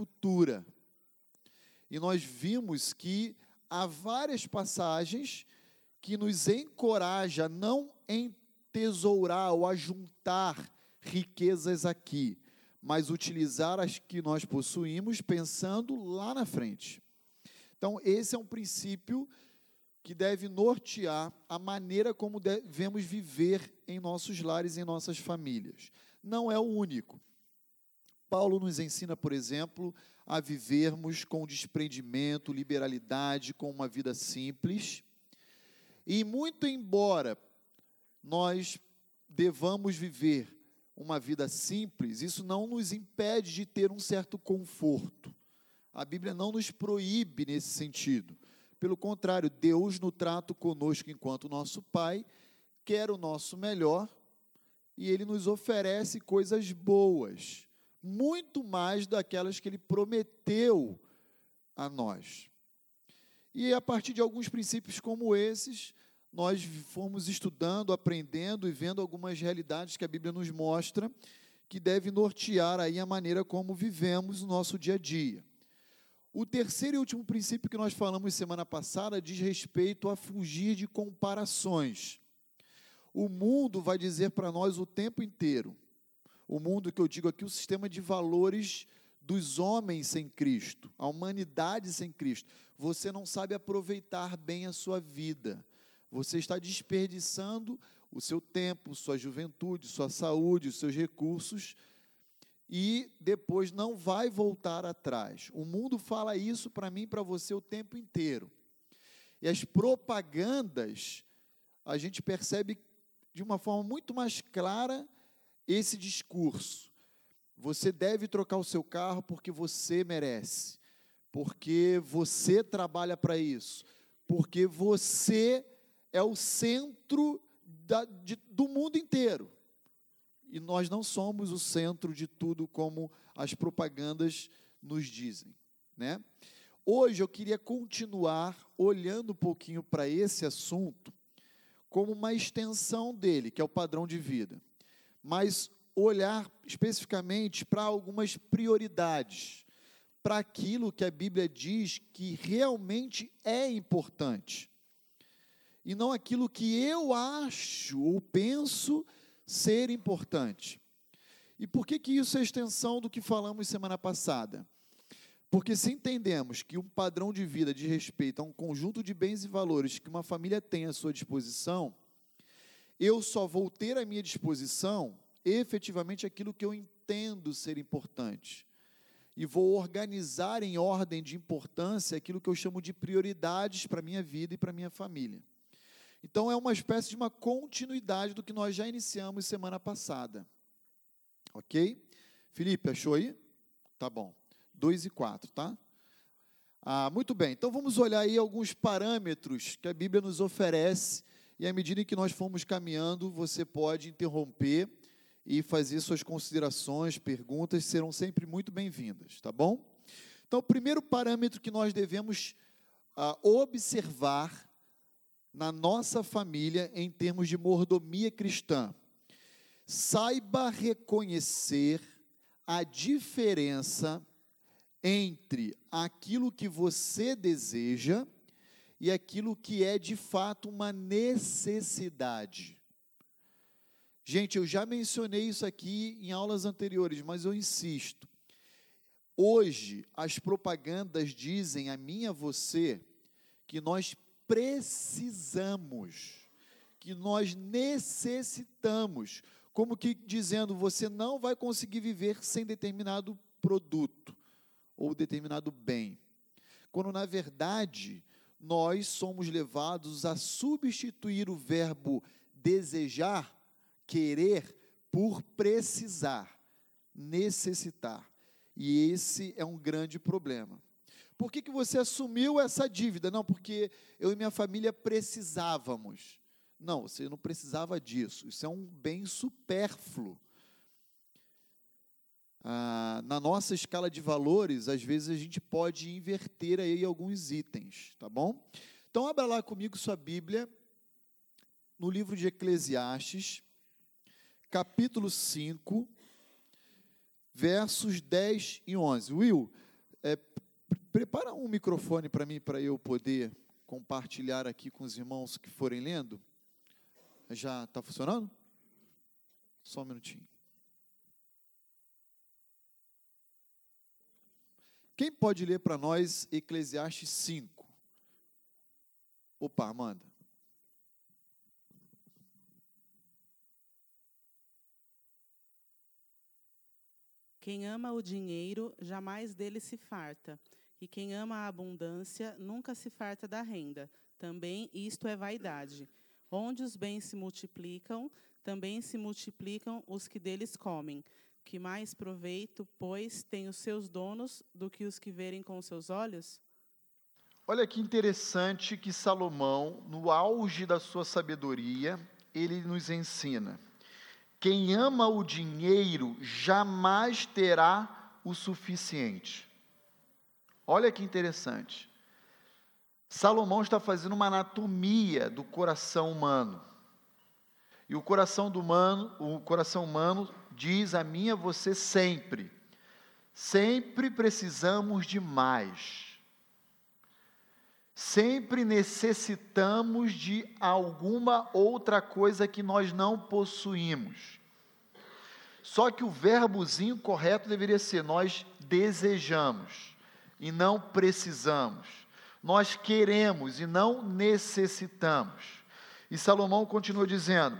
futura. E nós vimos que há várias passagens que nos encoraja a não entesourar ou a juntar riquezas aqui, mas utilizar as que nós possuímos pensando lá na frente. Então, esse é um princípio que deve nortear a maneira como devemos viver em nossos lares em nossas famílias. Não é o único. Paulo nos ensina, por exemplo, a vivermos com desprendimento, liberalidade, com uma vida simples. E muito embora nós devamos viver uma vida simples, isso não nos impede de ter um certo conforto. A Bíblia não nos proíbe nesse sentido. Pelo contrário, Deus, no trato conosco enquanto nosso Pai, quer o nosso melhor e Ele nos oferece coisas boas, muito mais daquelas que Ele prometeu a nós. E a partir de alguns princípios como esses, nós fomos estudando, aprendendo e vendo algumas realidades que a Bíblia nos mostra que deve nortear aí a maneira como vivemos o nosso dia a dia. O terceiro e último princípio que nós falamos semana passada diz respeito a fugir de comparações. O mundo vai dizer para nós o tempo inteiro, o mundo que eu digo aqui, o sistema de valores dos homens sem Cristo, a humanidade sem Cristo. Você não sabe aproveitar bem a sua vida. Você está desperdiçando o seu tempo, sua juventude, sua saúde, os seus recursos e depois não vai voltar atrás. O mundo fala isso para mim e para você o tempo inteiro. E as propagandas, a gente percebe de uma forma muito mais clara esse discurso. Você deve trocar o seu carro porque você merece, porque você trabalha para isso, porque você é o centro da, de, do mundo inteiro e nós não somos o centro de tudo como as propagandas nos dizem, né? Hoje eu queria continuar olhando um pouquinho para esse assunto como uma extensão dele, que é o padrão de vida, mas olhar especificamente para algumas prioridades, para aquilo que a Bíblia diz que realmente é importante. E não aquilo que eu acho ou penso ser importante. E por que, que isso é extensão do que falamos semana passada? Porque se entendemos que um padrão de vida de respeito a um conjunto de bens e valores que uma família tem à sua disposição, eu só vou ter à minha disposição efetivamente aquilo que eu entendo ser importante. E vou organizar em ordem de importância aquilo que eu chamo de prioridades para a minha vida e para a minha família. Então é uma espécie de uma continuidade do que nós já iniciamos semana passada. Ok? Felipe, achou aí? Tá bom. 2 e 4, tá? Ah, muito bem, então vamos olhar aí alguns parâmetros que a Bíblia nos oferece, e à medida que nós formos caminhando, você pode interromper e fazer suas considerações, perguntas, serão sempre muito bem-vindas, tá bom? Então, o primeiro parâmetro que nós devemos ah, observar na nossa família em termos de mordomia cristã. Saiba reconhecer a diferença entre aquilo que você deseja e aquilo que é de fato uma necessidade. Gente, eu já mencionei isso aqui em aulas anteriores, mas eu insisto. Hoje, as propagandas dizem a mim e a você que nós precisamos, que nós necessitamos, como que dizendo, você não vai conseguir viver sem determinado produto ou determinado bem. Quando na verdade, nós somos levados a substituir o verbo desejar, querer, por precisar, necessitar. E esse é um grande problema. Por que, que você assumiu essa dívida? Não, porque eu e minha família precisávamos. Não, você não precisava disso. Isso é um bem supérfluo. Ah, na nossa escala de valores, às vezes a gente pode inverter aí alguns itens, tá bom? Então, abra lá comigo sua Bíblia, no livro de Eclesiastes, capítulo 5, versos 10 e 11. Will, É, prepara um microfone para mim, para eu poder compartilhar aqui com os irmãos que forem lendo. Já está funcionando? Só um minutinho. Quem pode ler para nós Eclesiastes 5? Opa, Amanda. Quem ama o dinheiro, jamais dele se farta. E quem ama a abundância, nunca se farta da renda. Também isto é vaidade. Onde os bens se multiplicam, também se multiplicam os que deles comem. Que mais proveito, pois, tem os seus donos do que os que verem com os seus olhos? Olha que interessante que Salomão, no auge da sua sabedoria, ele nos ensina. Quem ama o dinheiro jamais terá o suficiente. Olha que interessante. Salomão está fazendo uma anatomia do coração humano. E o coração do humano, o coração humano diz a mim e a você sempre: sempre precisamos de mais. Sempre necessitamos de alguma outra coisa que nós não possuímos. Só que o verbozinho correto deveria ser: nós desejamos e não precisamos. Nós queremos e não necessitamos. E Salomão continua dizendo: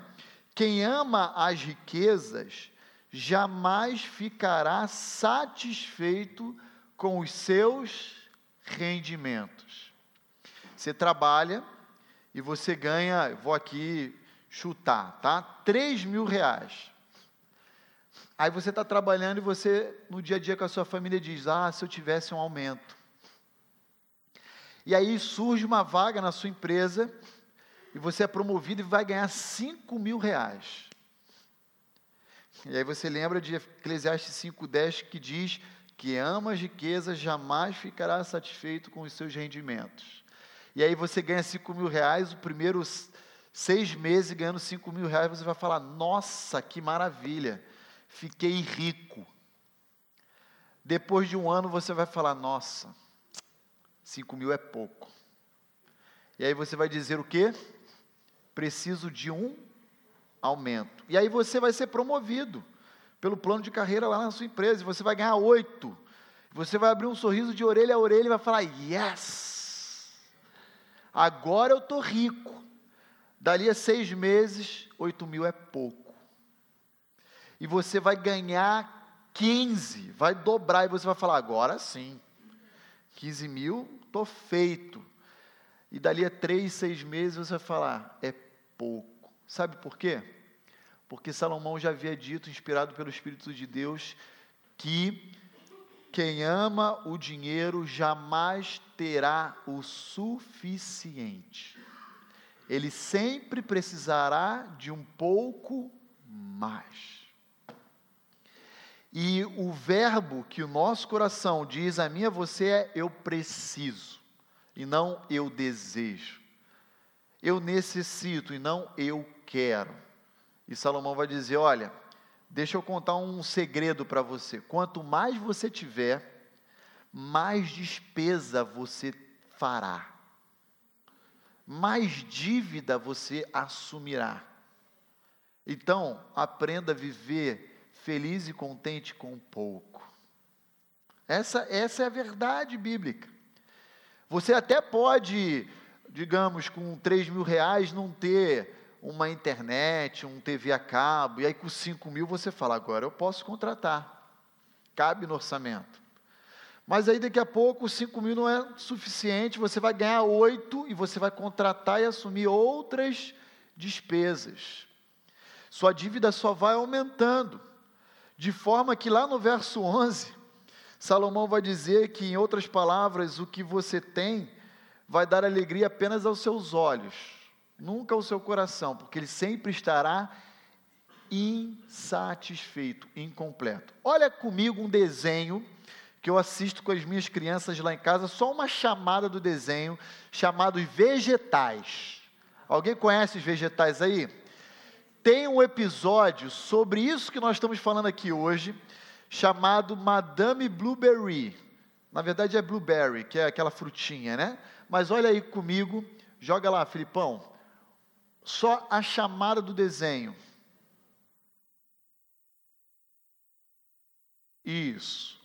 quem ama as riquezas jamais ficará satisfeito com os seus rendimentos. Você trabalha e você ganha, vou aqui chutar, tá? 3 mil reais. Aí você está trabalhando e você, no dia a dia com a sua família, diz: Ah, se eu tivesse um aumento. E aí surge uma vaga na sua empresa e você é promovido e vai ganhar 5 mil reais. E aí você lembra de Eclesiastes 5,10 que diz que ama as riquezas jamais ficará satisfeito com os seus rendimentos e aí você ganha 5 mil reais, os primeiros seis meses ganhando 5 mil reais, você vai falar: Nossa, que maravilha, fiquei rico. Depois de um ano você vai falar: Nossa, 5 mil é pouco. E aí você vai dizer o quê? Preciso de um aumento. E aí você vai ser promovido pelo plano de carreira lá na sua empresa, e você vai ganhar oito. Você vai abrir um sorriso de orelha a orelha e vai falar: Yes! Agora eu estou rico. Dali a seis meses, oito mil é pouco. E você vai ganhar 15, vai dobrar, e você vai falar, agora sim. 15 mil, estou feito. E dali a três, seis meses você vai falar, é pouco. Sabe por quê? Porque Salomão já havia dito, inspirado pelo Espírito de Deus, que quem ama o dinheiro jamais terá o suficiente. Ele sempre precisará de um pouco mais. E o verbo que o nosso coração diz a mim e a você é eu preciso, e não eu desejo. Eu necessito e não eu quero. E Salomão vai dizer: olha, Deixa eu contar um segredo para você. Quanto mais você tiver, mais despesa você fará. Mais dívida você assumirá. Então, aprenda a viver feliz e contente com pouco. Essa, essa é a verdade bíblica. Você até pode, digamos, com 3 mil reais não ter uma internet, um TV a cabo, e aí com 5 mil você fala, agora eu posso contratar, cabe no orçamento. Mas aí daqui a pouco 5 mil não é suficiente, você vai ganhar 8 e você vai contratar e assumir outras despesas. Sua dívida só vai aumentando, de forma que lá no verso 11, Salomão vai dizer que, em outras palavras, o que você tem vai dar alegria apenas aos seus olhos nunca o seu coração, porque ele sempre estará insatisfeito, incompleto. Olha comigo um desenho que eu assisto com as minhas crianças lá em casa, só uma chamada do desenho chamado vegetais. Alguém conhece os vegetais aí? Tem um episódio sobre isso que nós estamos falando aqui hoje, chamado Madame Blueberry. Na verdade é blueberry, que é aquela frutinha, né? Mas olha aí comigo, joga lá, Filipão. Só a chamada do desenho. Isso.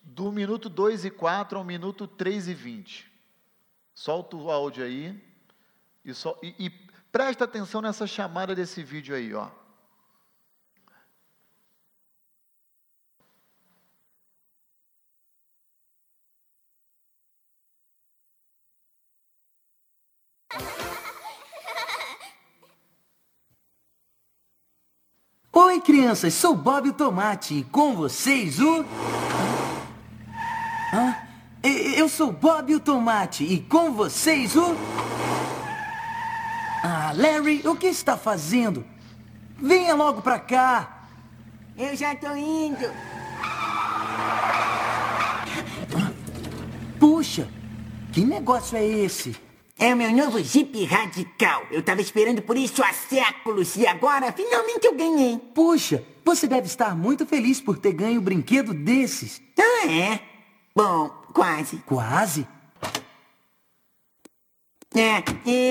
Do minuto 2 e 4 ao minuto 3 e 20. Solta o áudio aí. E, só, e, e presta atenção nessa chamada desse vídeo aí, ó. Crianças, sou Bob o Tomate e com vocês o. Hã? Eu sou Bob o Tomate e com vocês o. Ah, Larry, o que está fazendo? Venha logo pra cá. Eu já tô indo. Puxa, que negócio é esse? É o meu novo Jeep Radical. Eu tava esperando por isso há séculos e agora finalmente eu ganhei. Puxa, você deve estar muito feliz por ter ganho um brinquedo desses. Ah, é? Bom, quase. Quase? É,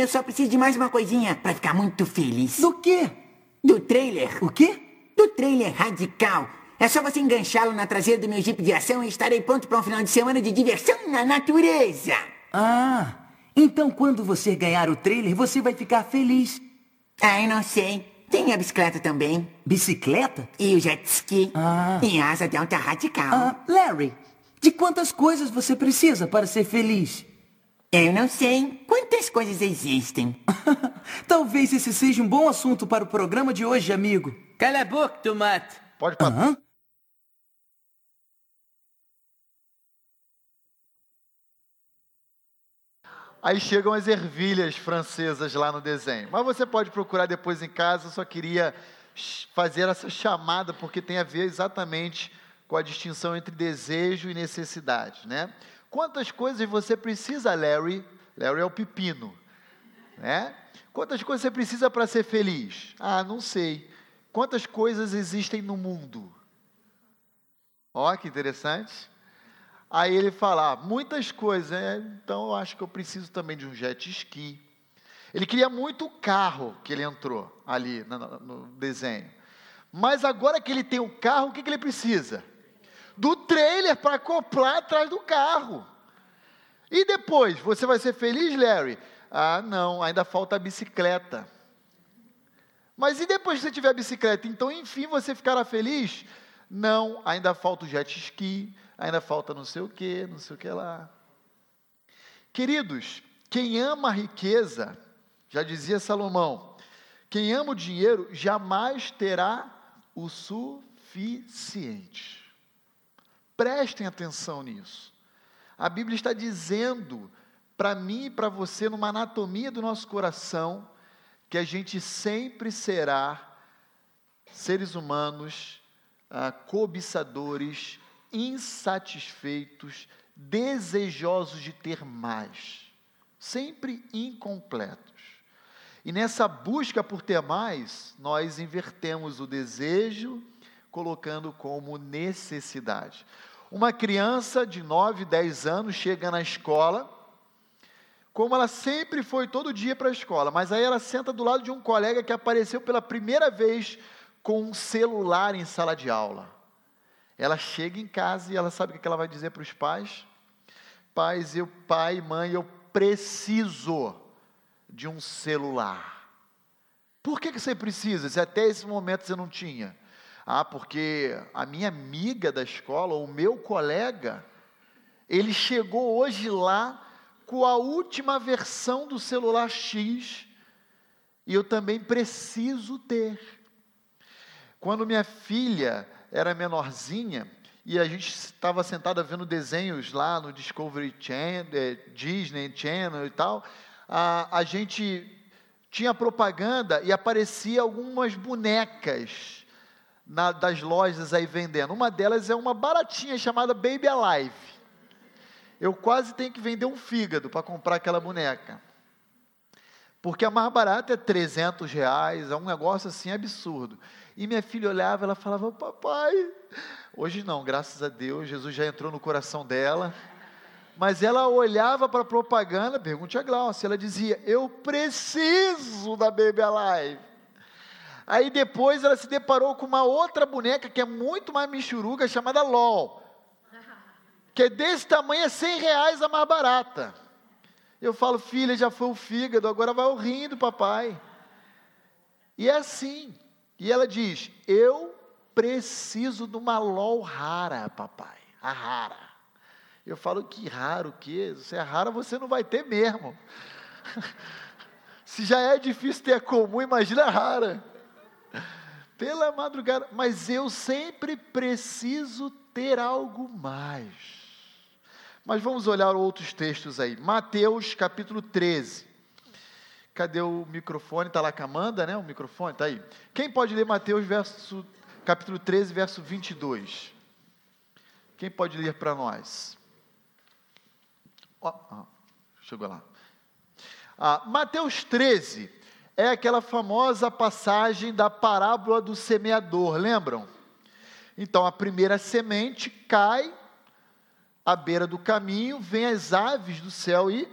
eu só preciso de mais uma coisinha pra ficar muito feliz. Do quê? Do trailer. O quê? Do trailer radical. É só você enganchá-lo na traseira do meu Jeep de ação e estarei pronto para um final de semana de diversão na natureza. Ah, então, quando você ganhar o trailer, você vai ficar feliz. Ah, eu não sei. Tem a bicicleta também. Bicicleta? E o jet ski. Ah. E asa delta radical. Ah, Larry, de quantas coisas você precisa para ser feliz? Eu não sei. Quantas coisas existem? Talvez esse seja um bom assunto para o programa de hoje, amigo. Cala a boca, tomate. Pode parar. Aham. Aí chegam as ervilhas francesas lá no desenho. Mas você pode procurar depois em casa, eu só queria fazer essa chamada porque tem a ver exatamente com a distinção entre desejo e necessidade, né? Quantas coisas você precisa, Larry? Larry é o pepino, né? Quantas coisas você precisa para ser feliz? Ah, não sei. Quantas coisas existem no mundo? Ó, que interessante. Aí ele fala, ah, muitas coisas, é, então eu acho que eu preciso também de um jet ski. Ele queria muito o carro que ele entrou ali no, no- no desenho. Mas agora que ele tem o carro, o que, que ele precisa? Do trailer para acoplar atrás do carro. E depois, você vai ser feliz, Larry? Ah, não, ainda falta a bicicleta. Mas e depois que você tiver a bicicleta? Então, enfim, você ficará feliz? Não, ainda falta o jet ski, ainda falta não sei o que, não sei o que lá. Queridos, quem ama a riqueza, já dizia Salomão, quem ama o dinheiro jamais terá o suficiente. Prestem atenção nisso. A Bíblia está dizendo para mim e para você, numa anatomia do nosso coração, que a gente sempre será seres humanos ah, cobiçadores, insatisfeitos, desejosos de ter mais, sempre incompletos. E nessa busca por ter mais, nós invertemos o desejo, colocando como necessidade. Uma criança de 9, 10 anos chega na escola, como ela sempre foi todo dia para a escola, mas aí ela senta do lado de um colega que apareceu pela primeira vez com um celular em sala de aula. Ela chega em casa e ela sabe o que ela vai dizer para os pais? Pais, eu, pai, mãe, eu preciso de um celular. Por que, que você precisa? Se até esse momento você não tinha. Ah, porque a minha amiga da escola, o meu colega, ele chegou hoje lá com a última versão do celular X e eu também preciso ter. Quando minha filha era menorzinha e a gente estava sentada vendo desenhos lá no Discovery Channel, eh, Disney Channel e tal, a, a gente tinha propaganda e aparecia algumas bonecas na- das lojas aí vendendo. Uma delas é uma baratinha chamada Baby Alive. Eu quase tenho que vender um fígado para comprar aquela boneca. Porque a mais barata é 300 reais, é um negócio assim absurdo. E minha filha olhava, ela falava: Papai. Hoje não, graças a Deus, Jesus já entrou no coração dela. Mas ela olhava para a propaganda, pergunte a Glaucia, ela dizia: Eu preciso da Baby Alive. Aí depois ela se deparou com uma outra boneca que é muito mais michuruga, chamada LOL. Que é desse tamanho, é 100 reais a mais barata. Eu falo, filha, já foi o fígado, agora vai o rim do papai. E é assim. E ela diz: Eu preciso de uma LOL rara, papai. A rara. Eu falo que raro o quê? Se é rara, você não vai ter mesmo. Se já é difícil ter comum, imagina rara. Pela madrugada, mas eu sempre preciso ter algo mais. Mas vamos olhar outros textos aí. Mateus capítulo 13. Cadê o microfone? Está lá com a Amanda, né? O microfone está aí. Quem pode ler Mateus verso, capítulo 13, verso 22? Quem pode ler para nós? Oh, chegou lá. Ah, Mateus 13 é aquela famosa passagem da parábola do semeador, lembram? Então a primeira semente cai à beira do caminho, vem as aves do céu e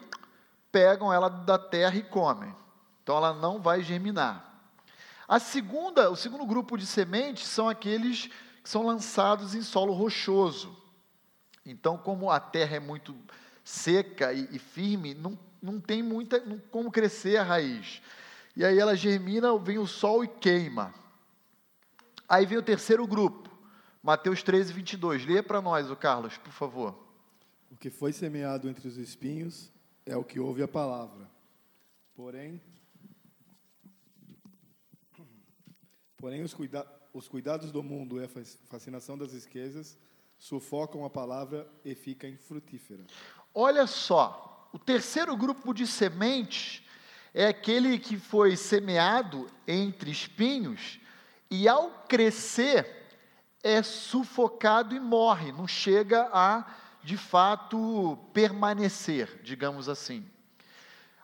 pegam ela da terra e comem. Então ela não vai germinar. A segunda, o segundo grupo de sementes são aqueles que são lançados em solo rochoso. Então, como a terra é muito seca e, e firme, não, não tem muita não, como crescer a raiz. E aí ela germina, vem o sol e queima. Aí vem o terceiro grupo, Mateus 13, 22. Lê para nós, o Carlos, por favor. O que foi semeado entre os espinhos é o que ouve a palavra. Porém, porém os, cuida os cuidados do mundo e a fascinação das riquezas sufocam a palavra e fica infrutífera. Olha só, o terceiro grupo de sementes é aquele que foi semeado entre espinhos e ao crescer é sufocado e morre, não chega a de fato permanecer, digamos assim.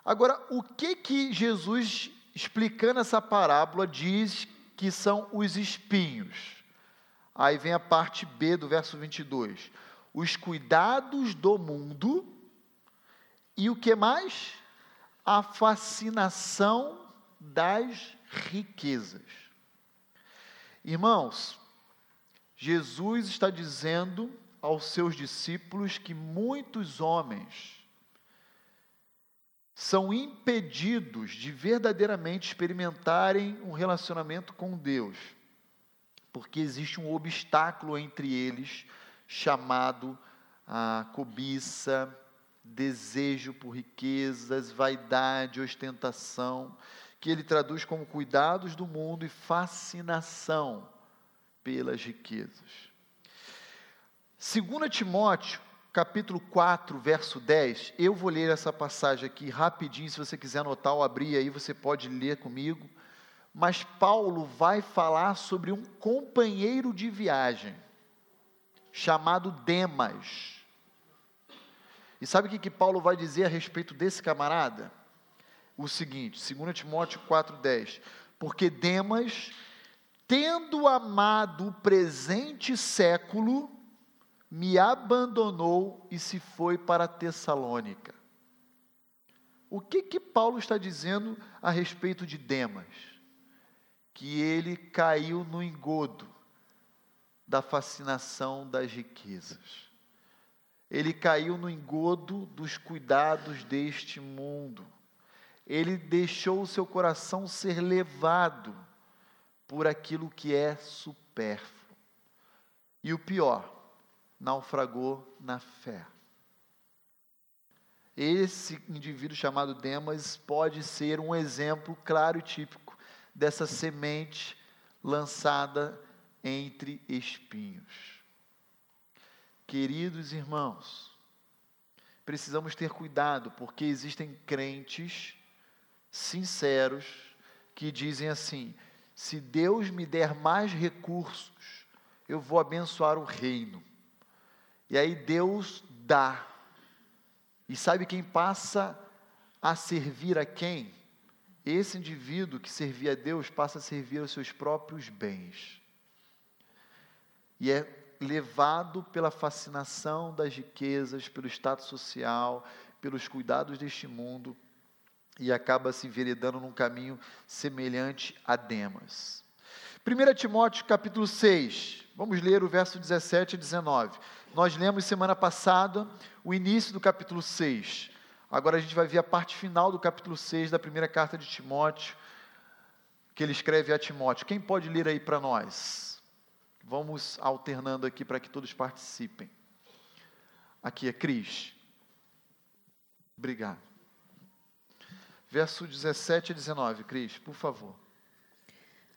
Agora, o que que Jesus explicando essa parábola diz que são os espinhos? Aí vem a parte B do verso 22 os cuidados do mundo e o que mais? A fascinação das riquezas. Irmãos, Jesus está dizendo aos seus discípulos que muitos homens são impedidos de verdadeiramente experimentarem um relacionamento com Deus, porque existe um obstáculo entre eles chamado a cobiça, desejo por riquezas, vaidade, ostentação, que ele traduz como cuidados do mundo e fascinação pelas riquezas. 2 Timóteo, capítulo 4, verso 10, eu vou ler essa passagem aqui rapidinho, se você quiser anotar ou abrir aí, você pode ler comigo. Mas Paulo vai falar sobre um companheiro de viagem chamado Demas. E sabe o que, que Paulo vai dizer a respeito desse camarada? O seguinte, 2 Timóteo 4,10: Porque Demas, tendo amado o presente século, me abandonou e se foi para Tessalônica. O que que Paulo está dizendo a respeito de Demas? Que ele caiu no engodo da fascinação das riquezas. Ele caiu no engodo dos cuidados deste mundo. Ele deixou o seu coração ser levado por aquilo que é supérfluo. E o pior, naufragou na fé. Esse indivíduo chamado Demas pode ser um exemplo claro e típico dessa semente lançada entre espinhos. Queridos irmãos, precisamos ter cuidado, porque existem crentes sinceros que dizem assim: se Deus me der mais recursos, eu vou abençoar o reino. E aí Deus dá. E sabe quem passa a servir a quem? esse indivíduo que servia a Deus passa a servir aos seus próprios bens. E é levado pela fascinação das riquezas, pelo status social, pelos cuidados deste mundo e acaba se enveredando num caminho semelhante a Demas. 1 Timóteo capítulo 6, vamos ler o verso 17 e 19. Nós lemos semana passada o início do capítulo 6. Agora a gente vai ver a parte final do capítulo 6 da primeira carta de Timóteo, que ele escreve a Timóteo. Quem pode ler aí para nós? Vamos alternando aqui para que todos participem. Aqui é Cris. Obrigado. Verso 17 e 19, Cris, por favor.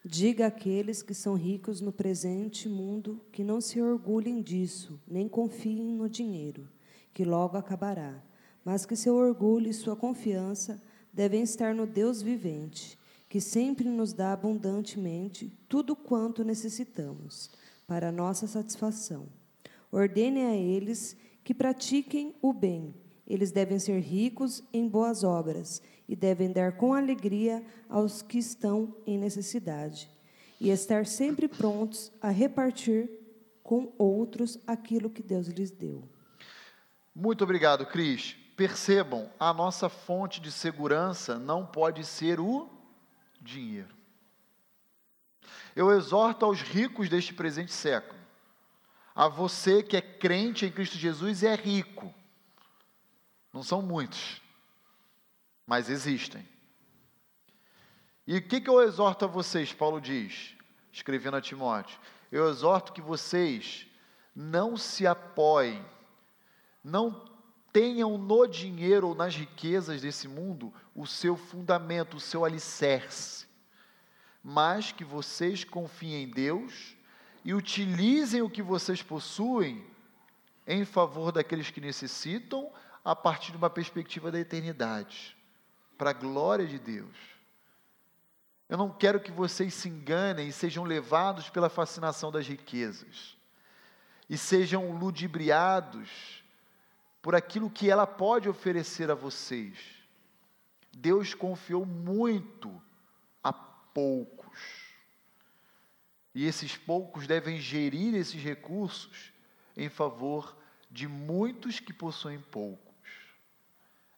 Diga àqueles que são ricos no presente mundo que não se orgulhem disso, nem confiem no dinheiro, que logo acabará mas que seu orgulho e sua confiança devem estar no Deus vivente, que sempre nos dá abundantemente tudo quanto necessitamos, para nossa satisfação. Ordene a eles que pratiquem o bem. Eles devem ser ricos em boas obras e devem dar com alegria aos que estão em necessidade, e estar sempre prontos a repartir com outros aquilo que Deus lhes deu. Muito obrigado, Cris. Percebam, a nossa fonte de segurança não pode ser o dinheiro. Eu exorto aos ricos deste presente século, a você que é crente em Cristo Jesus e é rico. Não são muitos, mas existem. E o que, que eu exorto a vocês, Paulo diz, escrevendo a Timóteo? Eu exorto que vocês não se apoiem, não tenham no dinheiro ou nas riquezas desse mundo o seu fundamento, o seu alicerce, mas que vocês confiem em Deus e utilizem o que vocês possuem em favor daqueles que necessitam, a partir de uma perspectiva da eternidade, para a glória de Deus. Eu não quero que vocês se enganem e sejam levados pela fascinação das riquezas, e sejam ludibriados por aquilo que ela pode oferecer a vocês. Deus confiou muito a poucos. E esses poucos devem gerir esses recursos em favor de muitos que possuem poucos,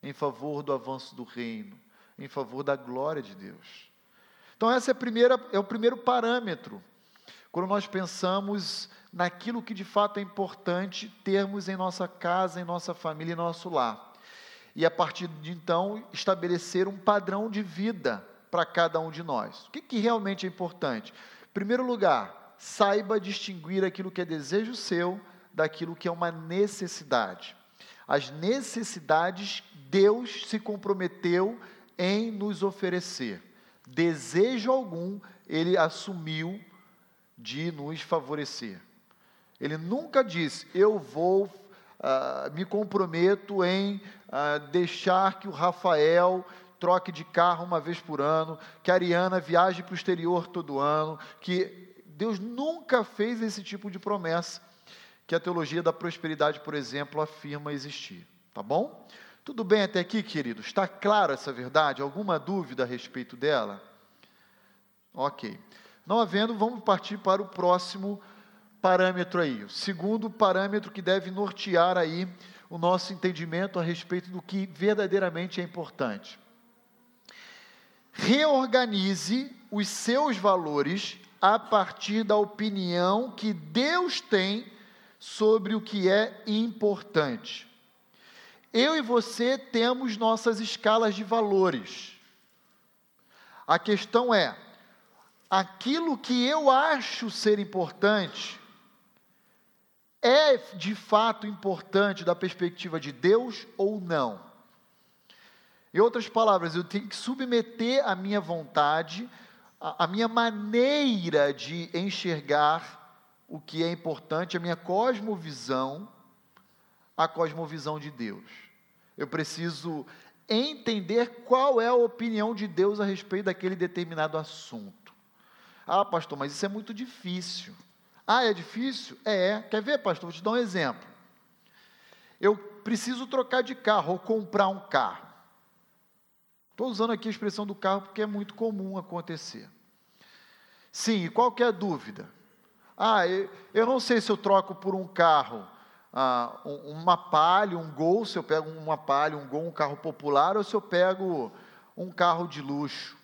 em favor do avanço do reino, em favor da glória de Deus. Então, esse é, primeira, é o primeiro parâmetro. Quando nós pensamos naquilo que de fato é importante termos em nossa casa, em nossa família, em nosso lar. E a partir de então, estabelecer um padrão de vida para cada um de nós. O que, que realmente é importante? Em primeiro lugar, saiba distinguir aquilo que é desejo seu daquilo que é uma necessidade. As necessidades, Deus se comprometeu em nos oferecer. Desejo algum, Ele assumiu de nos favorecer. Ele nunca disse, eu vou, uh, me comprometo em uh, deixar que o Rafael troque de carro uma vez por ano, que a Ariana viaje para o exterior todo ano, que Deus nunca fez esse tipo de promessa que a teologia da prosperidade, por exemplo, afirma existir. Tá bom? Tudo bem até aqui, queridos? Está clara essa verdade? Alguma dúvida a respeito dela? Ok. Não havendo, vamos partir para o próximo parâmetro aí. O segundo parâmetro que deve nortear aí o nosso entendimento a respeito do que verdadeiramente é importante. Reorganize os seus valores a partir da opinião que Deus tem sobre o que é importante. Eu e você temos nossas escalas de valores. A questão é: aquilo que eu acho ser importante é de fato importante da perspectiva de Deus ou não? Em outras palavras, eu tenho que submeter a minha vontade, a, a minha maneira de enxergar o que é importante, a minha cosmovisão, a cosmovisão de Deus. Eu preciso entender qual é a opinião de Deus a respeito daquele determinado assunto. Ah, pastor, mas isso é muito difícil. Ah, é difícil? É. Quer ver, pastor? Vou te dar um exemplo. Eu preciso trocar de carro ou comprar um carro. Estou usando aqui a expressão do carro porque é muito comum acontecer. Sim, e qual que é a dúvida? Ah, eu, eu não sei se eu troco por um carro, ah, uma Palio, um Gol, se eu pego uma Palio, um Gol, um carro popular, ou se eu pego um carro de luxo,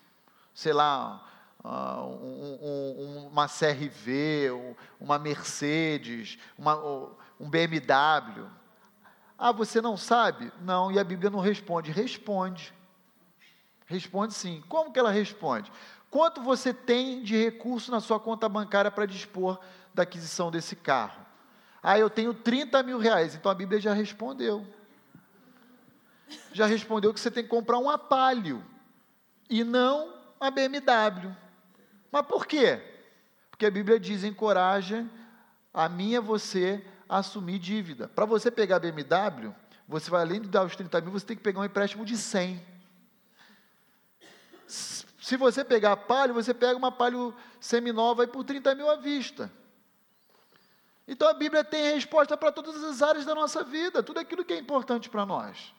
sei lá, ah, um, um, uma CRV, uma Mercedes, uma, um BMW. Ah, você não sabe? Não, e a Bíblia não responde. Responde. Responde sim. Como que ela responde? Quanto você tem de recurso na sua conta bancária para dispor da aquisição desse carro? Ah, eu tenho 30 mil reais. Então a Bíblia já respondeu. Já respondeu que você tem que comprar um apalio e não a BMW. Mas por quê? Porque a Bíblia diz: encoraja a mim e a você a assumir dívida. Para você pegar a BMW, você vai além de dar os 30 mil, você tem que pegar um empréstimo de 100. Se você pegar a palio, você pega uma palio seminova aí por 30 mil à vista. Então a Bíblia tem resposta para todas as áreas da nossa vida, tudo aquilo que é importante para nós.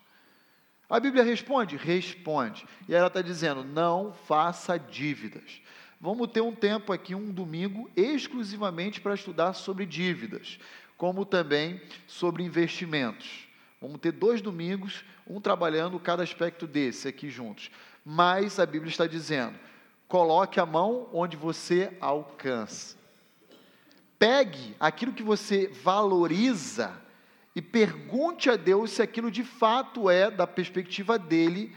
A Bíblia responde? Responde. E ela está dizendo: não faça dívidas. Vamos ter um tempo aqui, um domingo, exclusivamente para estudar sobre dívidas, como também sobre investimentos. Vamos ter dois domingos, um trabalhando cada aspecto desse aqui juntos. Mas a Bíblia está dizendo: coloque a mão onde você alcança. Pegue aquilo que você valoriza e pergunte a Deus se aquilo de fato é, da perspectiva dele,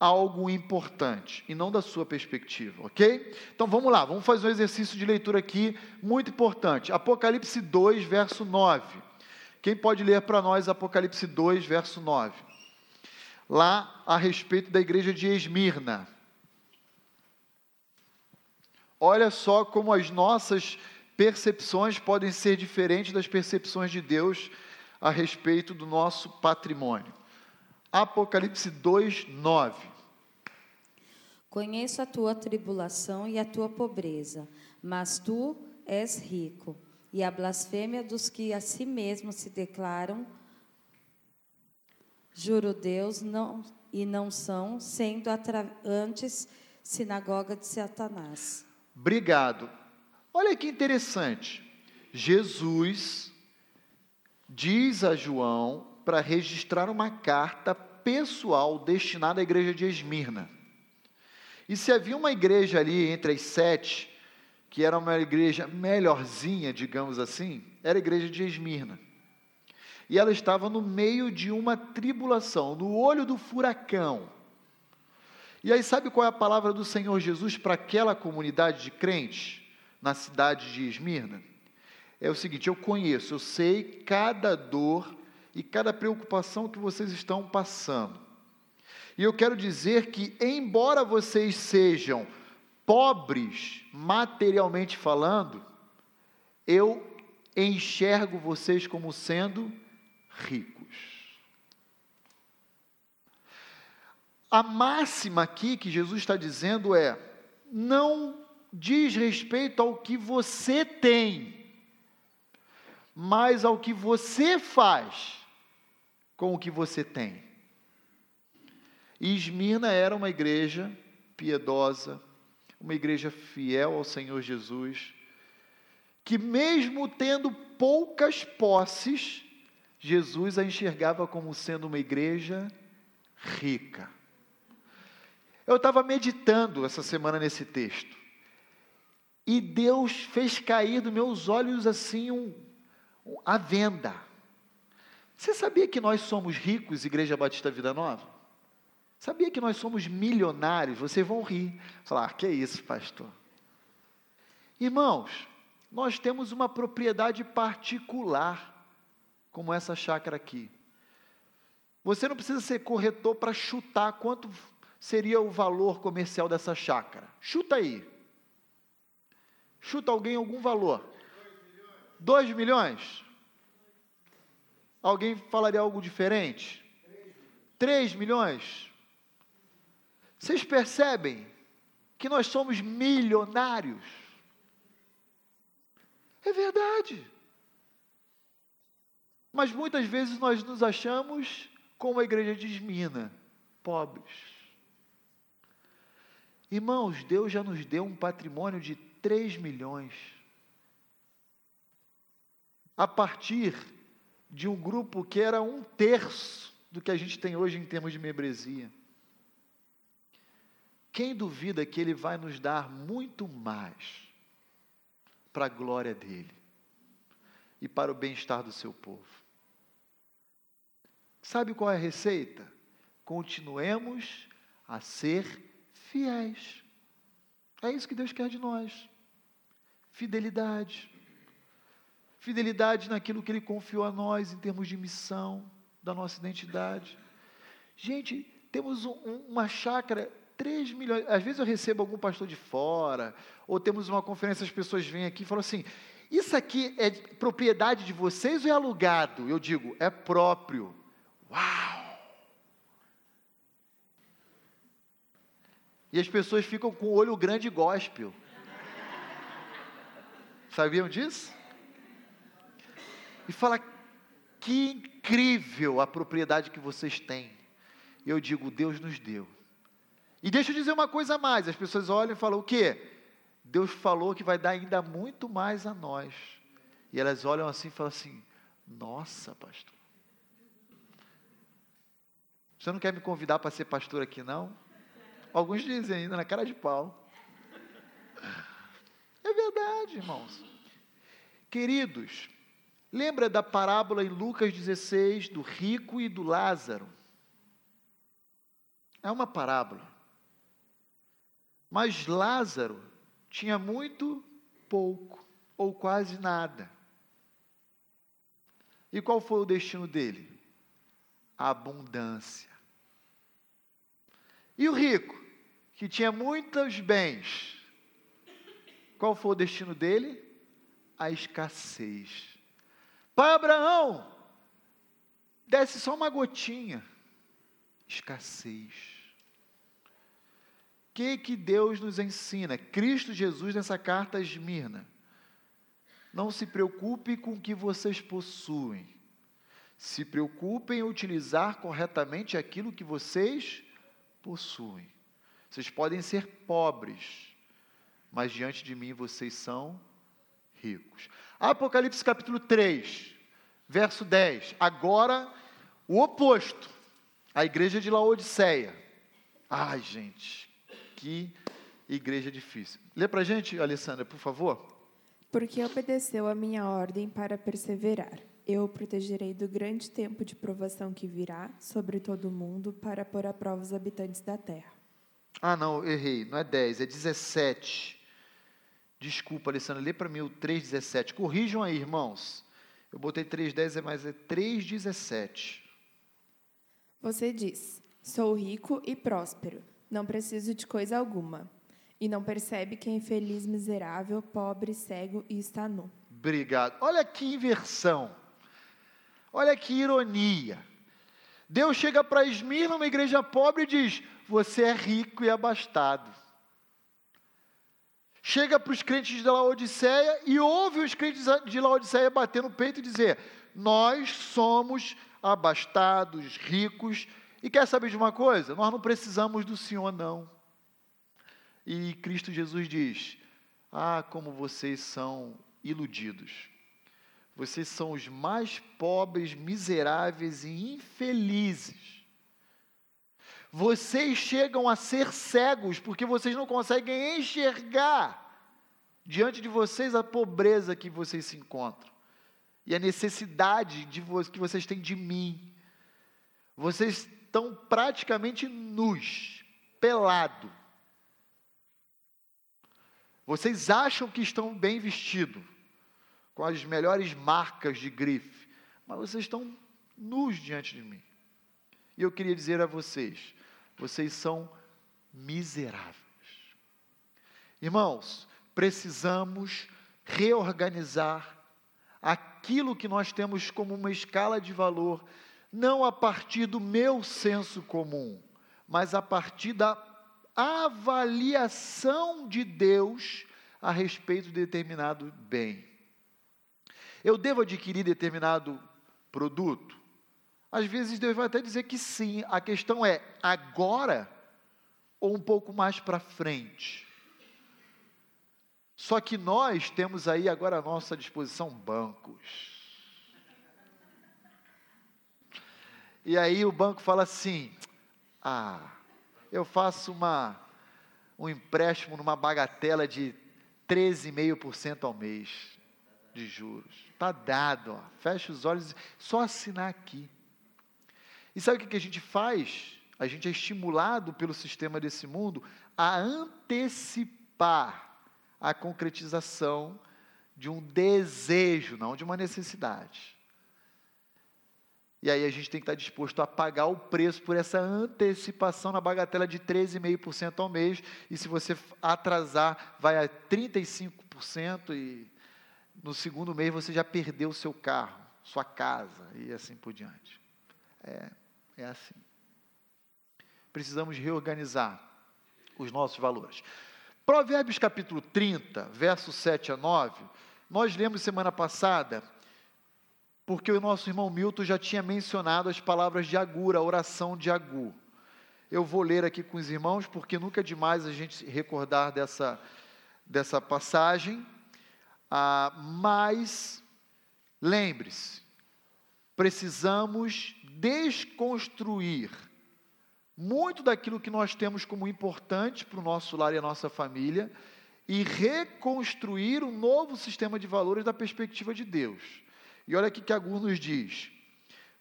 algo importante e não da sua perspectiva, ok? Então vamos lá, vamos fazer um exercício de leitura aqui muito importante. Apocalipse 2, verso 9. Quem pode ler para nós Apocalipse 2, verso 9? Lá a respeito da igreja de Esmirna. Olha só como as nossas percepções podem ser diferentes das percepções de Deus a respeito do nosso patrimônio. Apocalipse 2, 9. Conheço a tua tribulação e a tua pobreza, mas tu és rico. E a blasfêmia dos que a si mesmos se declaram juro Deus não, e não são, sendo antes sinagoga de Satanás. Obrigado. Olha que interessante. Jesus diz a João para registrar uma carta pessoal destinada à igreja de Esmirna. E se havia uma igreja ali entre as sete, que era uma igreja melhorzinha, digamos assim, era a igreja de Esmirna. E ela estava no meio de uma tribulação, no olho do furacão. E aí, sabe qual é a palavra do Senhor Jesus para aquela comunidade de crentes na cidade de Esmirna? É o seguinte: eu conheço, eu sei cada dor e cada preocupação que vocês estão passando. E eu quero dizer que, embora vocês sejam pobres, materialmente falando, eu enxergo vocês como sendo ricos. A máxima aqui que Jesus está dizendo é: não diz respeito ao que você tem, mas ao que você faz com o que você tem. E Esmirna era uma igreja piedosa, uma igreja fiel ao Senhor Jesus, que mesmo tendo poucas posses, Jesus a enxergava como sendo uma igreja rica. Eu estava meditando essa semana nesse texto. E Deus fez cair dos meus olhos assim um, um, a venda. Você sabia que nós somos ricos, Igreja Batista Vida Nova? Sabia que nós somos milionários? Vocês vão rir. Falar, ah, que isso, pastor? Irmãos, nós temos uma propriedade particular, como essa chácara aqui. Você não precisa ser corretor para chutar quanto seria o valor comercial dessa chácara? Chuta aí. Chuta alguém algum valor. 2 milhões? Alguém falaria algo diferente? 3 milhões? Vocês percebem que nós somos milionários? É verdade. Mas muitas vezes nós nos achamos como a igreja de Esmina pobres. Irmãos, Deus já nos deu um patrimônio de 3 milhões. A partir de um grupo que era um terço do que a gente tem hoje em termos de membresia. Quem duvida que Ele vai nos dar muito mais para a glória dEle e para o bem-estar do seu povo? Sabe qual é a receita? Continuemos a ser fiéis. É isso que Deus quer de nós. Fidelidade. Fidelidade naquilo que Ele confiou a nós em termos de missão, da nossa identidade. Gente, temos um, uma chácara 3 milhões. Às vezes eu recebo algum pastor de fora, ou temos uma conferência, as pessoas vêm aqui e falam assim: Isso aqui é propriedade de vocês ou é alugado? Eu digo: É próprio. Uau! E as pessoas ficam com o olho grande gospel. Sabiam disso? E fala, que incrível a propriedade que vocês têm. Eu digo, Deus nos deu. E deixa eu dizer uma coisa a mais: as pessoas olham e falam, o quê? Deus falou que vai dar ainda muito mais a nós. E elas olham assim e falam assim: nossa, pastor. Você não quer me convidar para ser pastor aqui, não? Alguns dizem ainda, na cara de pau. É verdade, irmãos. Queridos, lembra da parábola em Lucas 16 do rico e do Lázaro? É uma parábola. Mas Lázaro tinha muito pouco, ou quase nada. E qual foi o destino dele? A abundância. E o rico, que tinha muitos bens, qual foi o destino dele? A escassez. Pai Abraão, desce só uma gotinha. Escassez. O que, que Deus nos ensina? Cristo Jesus nessa carta a Esmirna. Não se preocupe com o que vocês possuem. Se preocupem em utilizar corretamente aquilo que vocês possuem. Vocês podem ser pobres, mas diante de mim vocês são ricos. Apocalipse capítulo 3, verso 10. Agora, o oposto. A igreja de Laodiceia. Ai, gente, que igreja difícil. Lê para gente, Alessandra, por favor. Porque obedeceu a minha ordem para perseverar. Eu o protegerei do grande tempo de provação que virá sobre todo o mundo para pôr à prova os habitantes da terra. Ah, não, errei. Não é 10, é 17. Desculpa, Alessandra, lê para mim o 3,17. Corrijam aí, irmãos. Eu botei 3,10, mas é 3,17. Você diz: Sou rico e próspero, não preciso de coisa alguma. E não percebe que é infeliz, miserável, pobre, cego e está nu. Obrigado. Olha que inversão. Olha que ironia. Deus chega para Esmirna, uma igreja pobre, e diz: Você é rico e abastado. Chega para os crentes de Laodiceia e ouve os crentes de Laodiceia bater no peito e dizer: Nós somos abastados, ricos. E quer saber de uma coisa? Nós não precisamos do Senhor, não. E Cristo Jesus diz: Ah, como vocês são iludidos. Vocês são os mais pobres, miseráveis e infelizes. Vocês chegam a ser cegos porque vocês não conseguem enxergar diante de vocês a pobreza que vocês se encontram e a necessidade de vo que vocês têm de mim. Vocês estão praticamente nus, pelado. Vocês acham que estão bem vestidos, com as melhores marcas de grife, mas vocês estão nus diante de mim. E eu queria dizer a vocês: vocês são miseráveis. Irmãos, precisamos reorganizar aquilo que nós temos como uma escala de valor, não a partir do meu senso comum, mas a partir da avaliação de Deus a respeito de determinado bem. Eu devo adquirir determinado produto? Às vezes Deus vai até dizer que sim, a questão é agora ou um pouco mais para frente. Só que nós temos aí agora à nossa disposição bancos. E aí o banco fala assim: ah, eu faço uma, um empréstimo numa bagatela de 13,5% ao mês de juros. Está dado, ó. fecha os olhos, só assinar aqui. E sabe o que a gente faz? A gente é estimulado pelo sistema desse mundo a antecipar a concretização de um desejo, não de uma necessidade. E aí a gente tem que estar disposto a pagar o preço por essa antecipação na bagatela de 13,5% ao mês. E se você atrasar, vai a 35% e no segundo mês você já perdeu seu carro, sua casa e assim por diante. É, é assim. Precisamos reorganizar os nossos valores. Provérbios capítulo 30, versos 7 a 9, nós lemos semana passada porque o nosso irmão Milton já tinha mencionado as palavras de Agur, a oração de Agur. Eu vou ler aqui com os irmãos, porque nunca é demais a gente recordar dessa, dessa passagem. Ah, mas, lembre-se, precisamos desconstruir muito daquilo que nós temos como importante para o nosso lar e a nossa família e reconstruir um novo sistema de valores da perspectiva de Deus. E olha aqui que Agur nos diz: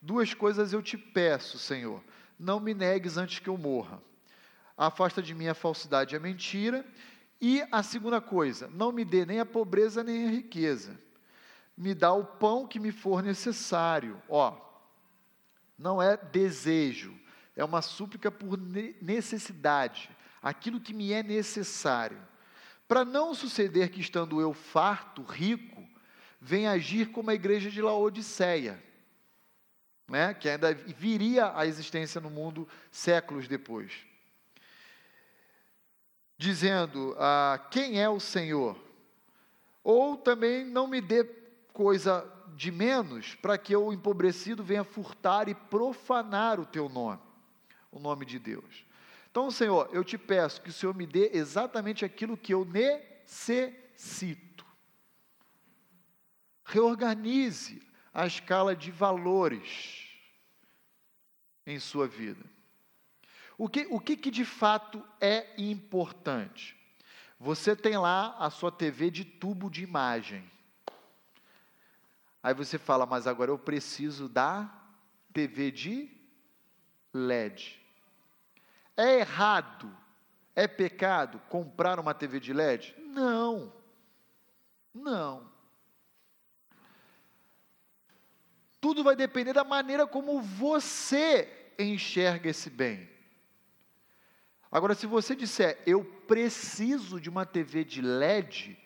Duas coisas eu te peço, Senhor, não me negues antes que eu morra. Afasta de mim a falsidade e a mentira. E a segunda coisa, não me dê nem a pobreza nem a riqueza. Me dá o pão que me for necessário. Ó, não é desejo, é uma súplica por necessidade, aquilo que me é necessário. Para não suceder que, estando eu farto, rico, vem agir como a igreja de Laodiceia, né, que ainda viria à existência no mundo séculos depois. Dizendo, ah, quem é o Senhor? Ou também não me dê coisa de menos, para que o empobrecido venha furtar e profanar o teu nome, o nome de Deus. Então, Senhor, eu te peço que o Senhor me dê exatamente aquilo que eu necessito reorganize a escala de valores em sua vida. O que, o que, que de fato é importante? Você tem lá a sua TV de tubo de imagem. Aí você fala, mas agora eu preciso da TV de LED. É errado, é pecado comprar uma TV de LED? Não. Não. Tudo vai depender da maneira como você enxerga esse bem. Agora, se você disser, eu preciso de uma TV de LED,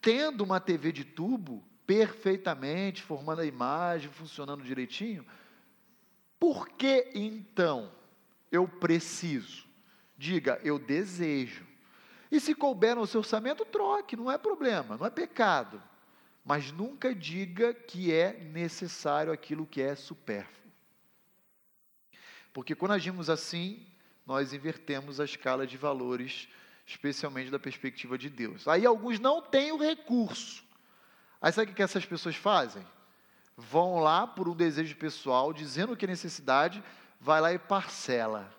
tendo uma TV de tubo, perfeitamente, formando a imagem, funcionando direitinho, por que então eu preciso? Diga, eu desejo. E se couber no seu orçamento, troque, não é problema, não é pecado mas nunca diga que é necessário aquilo que é supérfluo. Porque quando agimos assim, nós invertemos a escala de valores, especialmente da perspectiva de Deus. Aí alguns não têm o recurso. Aí sabe o que essas pessoas fazem? Vão lá por um desejo pessoal, dizendo que é necessidade, vai lá e parcela.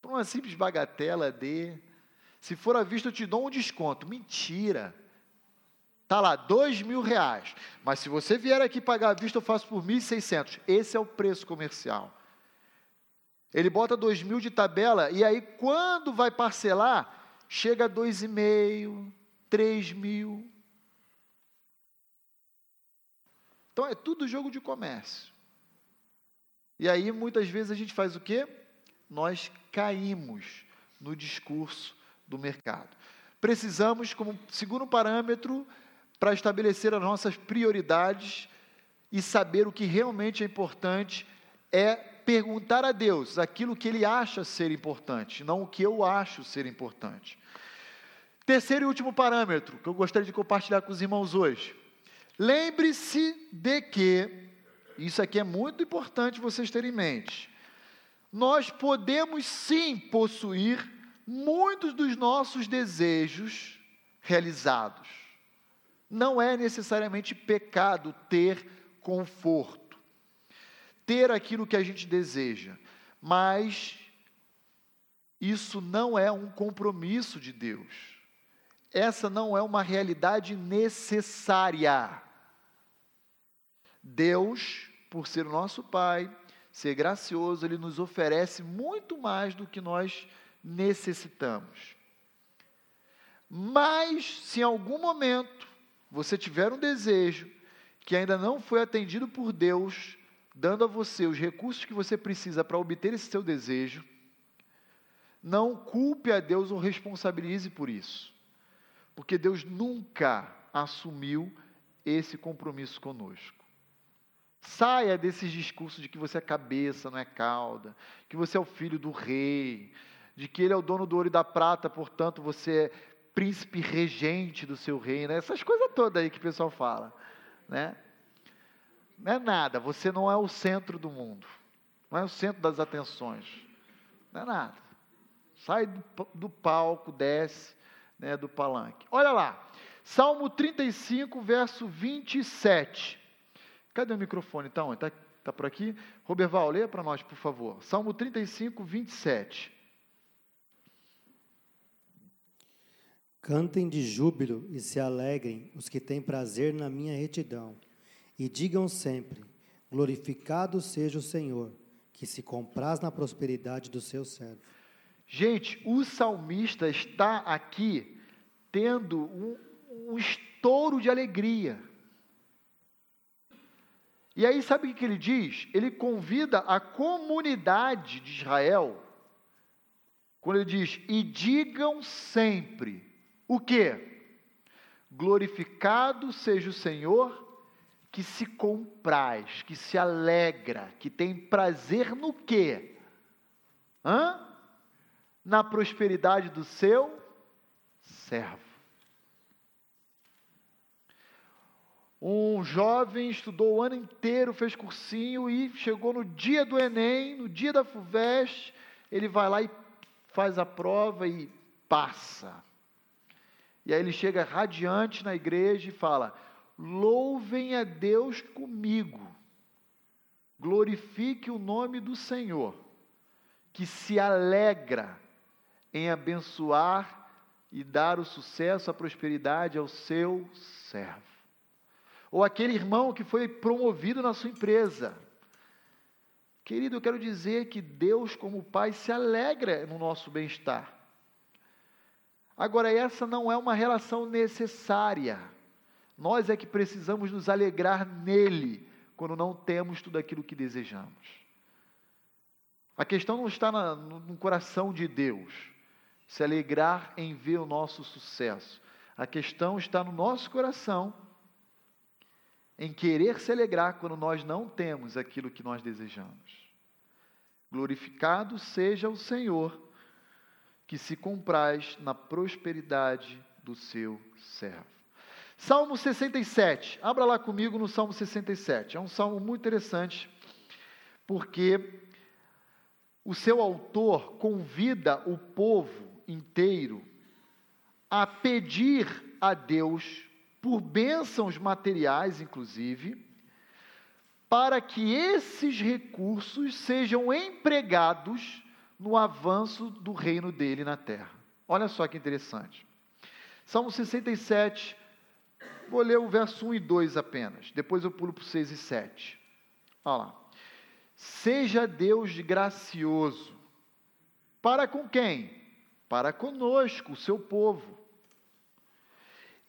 Por uma simples bagatela de. Se for à vista, eu te dou um desconto. Mentira. Está lá, dois mil reais. Mas se você vier aqui pagar à vista, eu faço por 1.600. Esse é o preço comercial. Ele bota dois mil de tabela e aí quando vai parcelar, chega a dois e meio, três mil. Então é tudo jogo de comércio. E aí muitas vezes a gente faz o quê? Nós caímos no discurso do mercado. Precisamos, como segundo parâmetro, para estabelecer as nossas prioridades e saber o que realmente é importante é perguntar a Deus aquilo que Ele acha ser importante, não o que eu acho ser importante. Terceiro e último parâmetro que eu gostaria de compartilhar com os irmãos hoje. Lembre-se de que, isso aqui é muito importante vocês terem em mente. Nós podemos sim possuir muitos dos nossos desejos realizados. Não é necessariamente pecado ter conforto, ter aquilo que a gente deseja, mas isso não é um compromisso de Deus. Essa não é uma realidade necessária. Deus, por ser nosso Pai, ser gracioso, Ele nos oferece muito mais do que nós necessitamos. Mas, se em algum momento você tiver um desejo que ainda não foi atendido por Deus, dando a você os recursos que você precisa para obter esse seu desejo, não culpe a Deus ou responsabilize por isso, porque Deus nunca assumiu esse compromisso conosco. Saia desses discursos de que você é cabeça, não é cauda, que você é o filho do rei, de que ele é o dono do ouro e da prata, portanto você é príncipe regente do seu reino, essas coisas todas aí que o pessoal fala, né? Não é nada, você não é o centro do mundo, não é o centro das atenções, não é nada. Sai do, do palco, desce né, do palanque. Olha lá, Salmo 35, verso 27. Cadê o microfone? Está onde? Está tá por aqui? Roberval, leia para nós, por favor. Salmo 35, 27. Cantem de júbilo e se alegrem os que têm prazer na minha retidão. E digam sempre: Glorificado seja o Senhor, que se compraz na prosperidade do seu servo. Gente, o salmista está aqui tendo um, um estouro de alegria. E aí, sabe o que ele diz? Ele convida a comunidade de Israel, quando ele diz: e digam sempre, o que? Glorificado seja o Senhor que se compraz, que se alegra, que tem prazer no quê? Hã? Na prosperidade do seu servo. Um jovem estudou o ano inteiro, fez cursinho e chegou no dia do Enem, no dia da FUVEST, ele vai lá e faz a prova e passa. E aí ele chega radiante na igreja e fala: Louvem a Deus comigo, glorifique o nome do Senhor, que se alegra em abençoar e dar o sucesso, a prosperidade ao seu servo. Ou aquele irmão que foi promovido na sua empresa. Querido, eu quero dizer que Deus, como Pai, se alegra no nosso bem-estar. Agora, essa não é uma relação necessária. Nós é que precisamos nos alegrar nele quando não temos tudo aquilo que desejamos. A questão não está na, no, coração de Deus, se alegrar em ver o nosso sucesso. A questão está no nosso coração, em querer se alegrar quando nós não temos aquilo que nós desejamos. Glorificado seja o Senhor que se compraz na prosperidade do seu servo. Salmo 67, abra lá comigo no Salmo 67. É um salmo muito interessante, porque o seu autor convida o povo inteiro a pedir a Deus por bênçãos materiais, inclusive, para que esses recursos sejam empregados no avanço do reino dele na terra. Olha só que interessante. Salmo 67, vou ler o verso 1 e 2 apenas, depois eu pulo para o 6 e 7. Olha lá. Seja Deus gracioso. Para com quem? Para conosco, o seu povo.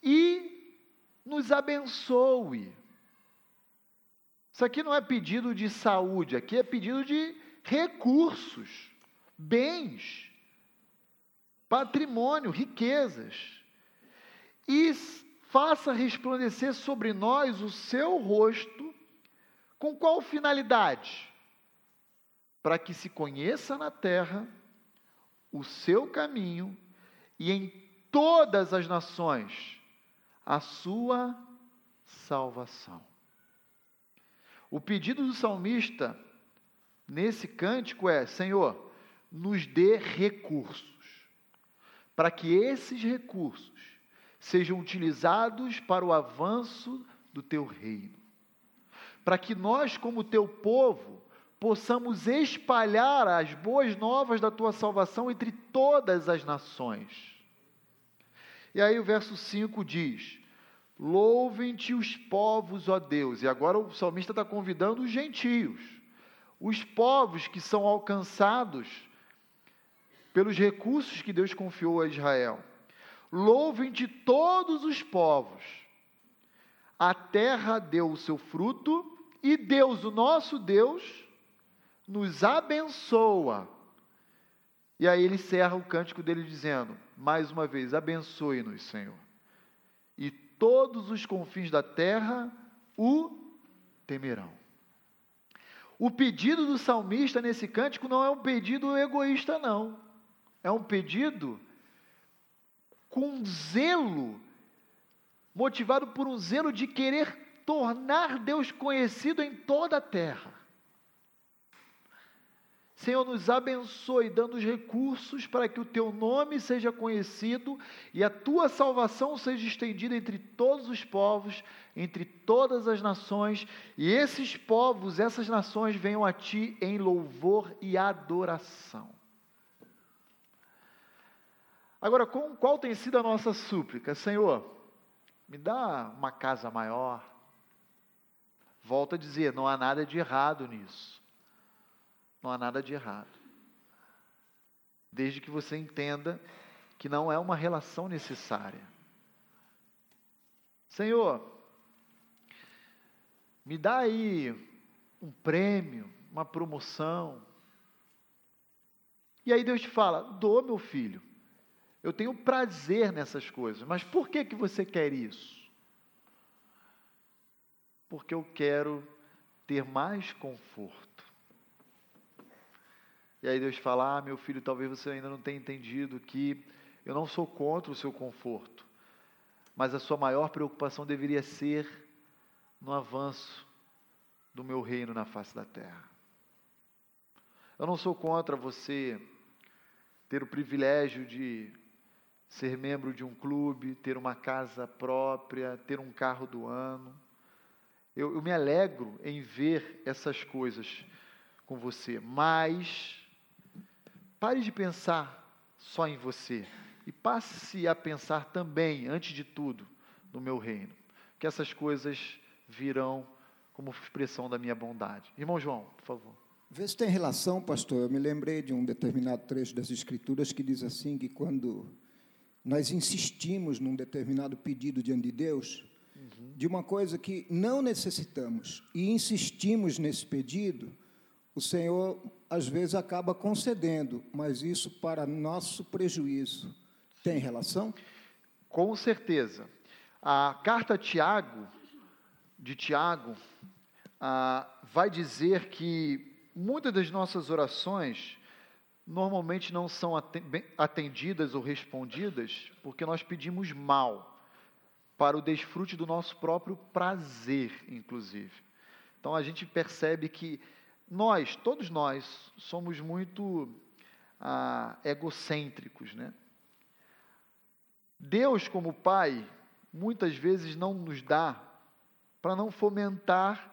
E nos abençoe. Isso aqui não é pedido de saúde, aqui é pedido de recursos bens, patrimônio, riquezas. E faça resplandecer sobre nós o seu rosto, com qual finalidade? Para que se conheça na terra o seu caminho e em todas as nações a sua salvação. O pedido do salmista nesse cântico é: Senhor, nos dê recursos, para que esses recursos sejam utilizados para o avanço do teu reino. Para que nós, como teu povo, possamos espalhar as boas novas da tua salvação entre todas as nações. E aí o verso 5 diz: Louvem-te os povos, ó Deus. E agora o salmista está convidando os gentios, os povos que são alcançados pelos recursos que Deus confiou a Israel. Louvem-te todos os povos. A terra deu o seu fruto e Deus, o nosso Deus, nos abençoa. E aí ele encerra o cântico dele dizendo: mais uma vez, abençoe-nos, Senhor. E todos os confins da terra o temerão. O pedido do salmista nesse cântico não é um pedido egoísta, não. É um pedido com zelo, motivado por um zelo de querer tornar Deus conhecido em toda a terra. Senhor, nos abençoe, dando os recursos para que o teu nome seja conhecido e a tua salvação seja estendida entre todos os povos, entre todas as nações, e esses povos, essas nações venham a ti em louvor e adoração. Agora, com, qual tem sido a nossa súplica? Senhor, me dá uma casa maior. Volto a dizer, não há nada de errado nisso. Não há nada de errado. Desde que você entenda que não é uma relação necessária. Senhor, me dá aí um prêmio, uma promoção. E aí Deus te fala: dou, meu filho. Eu tenho prazer nessas coisas. Mas por que, que você quer isso? Porque eu quero ter mais conforto. E aí Deus fala: Ah, meu filho, talvez você ainda não tenha entendido que eu não sou contra o seu conforto, mas a sua maior preocupação deveria ser no avanço do meu reino na face da terra. Eu não sou contra você ter o privilégio de ser membro de um clube, ter uma casa própria, ter um carro do ano. Eu, eu me alegro em ver essas coisas com você, mas Pare de pensar só em você e passe a pensar também, antes de tudo, no meu reino. Que essas coisas virão como expressão da minha bondade. Irmão João, por favor. Vê se tem relação, pastor. Eu me lembrei de um determinado trecho das Escrituras que diz assim: que quando nós insistimos num determinado pedido diante de Deus, uhum. de uma coisa que não necessitamos, e insistimos nesse pedido, o Senhor às vezes acaba concedendo, mas isso para nosso prejuízo tem relação? Com certeza. A carta Tiago, de Tiago, ah, vai dizer que muitas das nossas orações normalmente não são atendidas ou respondidas porque nós pedimos mal, para o desfrute do nosso próprio prazer, inclusive. Então a gente percebe que nós, todos nós, somos muito ah, egocêntricos, né? Deus, como Pai, muitas vezes não nos dá para não fomentar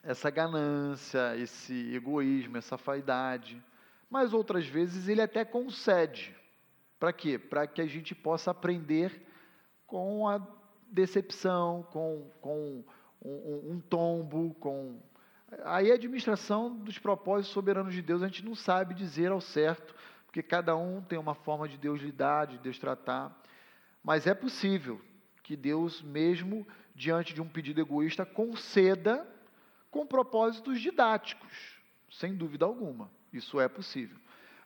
essa ganância, esse egoísmo, essa vaidade. Mas outras vezes ele até concede. Para quê? Para que a gente possa aprender com a decepção, com, com um, um tombo, com Aí a administração dos propósitos soberanos de Deus a gente não sabe dizer ao certo, porque cada um tem uma forma de Deus lidar, de Deus tratar. Mas é possível que Deus, mesmo diante de um pedido egoísta, conceda com propósitos didáticos, sem dúvida alguma. Isso é possível.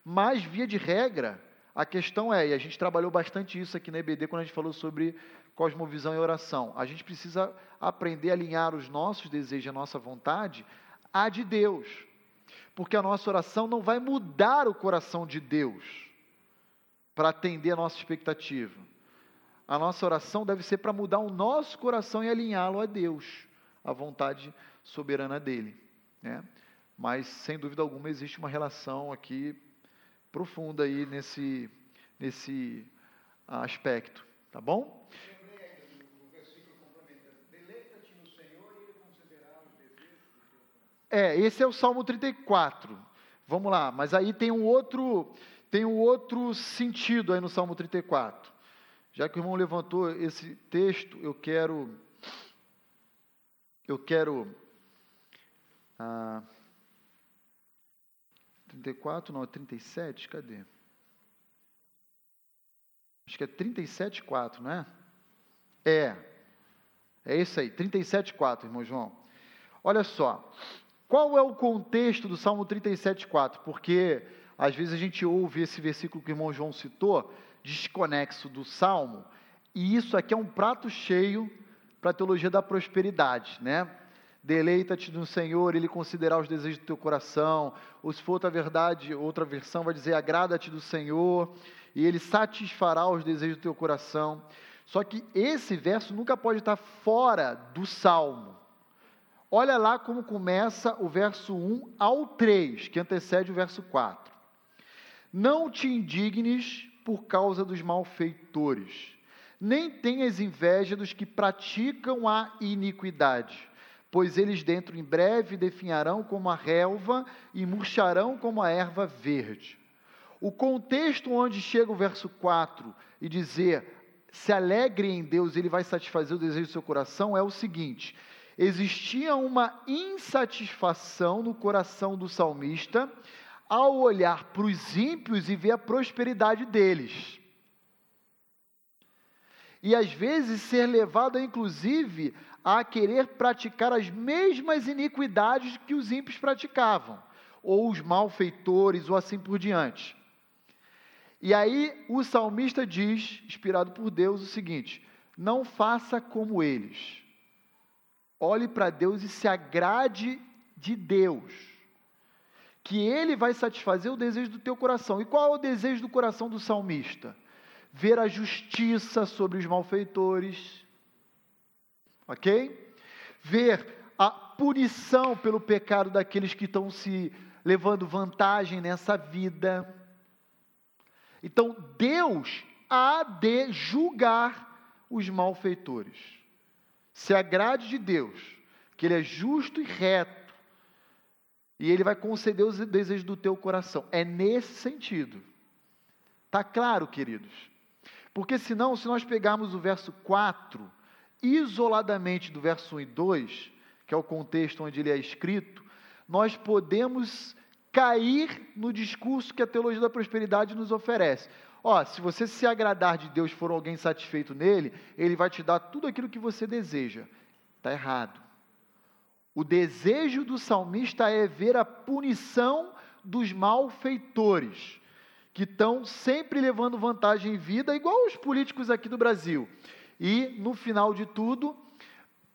Mas, via de regra, a questão é, e a gente trabalhou bastante isso aqui na EBD quando a gente falou sobre cosmovisão e oração. A gente precisa aprender a alinhar os nossos desejos e a nossa vontade à de Deus. Porque a nossa oração não vai mudar o coração de Deus para atender a nossa expectativa. A nossa oração deve ser para mudar o nosso coração e alinhá-lo a Deus, a vontade soberana dele. Né? Mas, sem dúvida alguma, existe uma relação aqui profunda aí nesse, nesse aspecto. Tá bom? É, esse é o Salmo 34. Vamos lá, mas aí tem um outro, tem um outro sentido aí no Salmo 34. Já que o irmão levantou esse texto, eu quero eu quero ah, 34, não, é 37, cadê? Acho que é 37, 4, não é? É. É isso aí, 37, 4, irmão João. Olha só, qual é o contexto do Salmo 37,4? Porque às vezes a gente ouve esse versículo que o irmão João citou, desconexo do Salmo, e isso aqui é um prato cheio para a teologia da prosperidade, né? Deleita-te no Senhor, Ele considerar os desejos do teu coração, ou se for outra verdade, outra versão vai dizer, agrada-te do Senhor, e Ele satisfará os desejos do teu coração. Só que esse verso nunca pode estar fora do Salmo. Olha lá como começa o verso 1 ao 3, que antecede o verso 4. Não te indignes por causa dos malfeitores, nem tenhas inveja dos que praticam a iniquidade, pois eles dentro em breve definharão como a relva e murcharão como a erva verde. O contexto onde chega o verso 4 e dizer se alegre em Deus, ele vai satisfazer o desejo do seu coração, é o seguinte: existia uma insatisfação no coração do salmista ao olhar para os ímpios e ver a prosperidade deles. E às vezes ser levado, inclusive, a querer praticar as mesmas iniquidades que os ímpios praticavam, ou os malfeitores, ou assim por diante. E aí o salmista diz, inspirado por Deus, o seguinte: não faça como eles. Olhe para Deus e se agrade de Deus. Que Ele vai satisfazer o desejo do teu coração. E qual é o desejo do coração do salmista? Ver a justiça sobre os malfeitores. Ok? Ver a punição pelo pecado daqueles que estão se levando vantagem nessa vida. Então, Deus há de julgar os malfeitores se agrade de Deus, que Ele é justo e reto, e Ele vai conceder os desejos do teu coração. É nesse sentido. Está claro, queridos? Porque senão, se nós pegarmos o verso 4, isoladamente do verso 1 e 2, que é o contexto onde ele é escrito, nós podemos cair no discurso que a teologia da prosperidade nos oferece. Ó, se você se agradar de Deus, for alguém satisfeito nele, ele vai te dar tudo aquilo que você deseja. Está errado. O desejo do salmista é ver a punição dos malfeitores, que estão sempre levando vantagem em vida, igual os políticos aqui do Brasil. E, no final de tudo,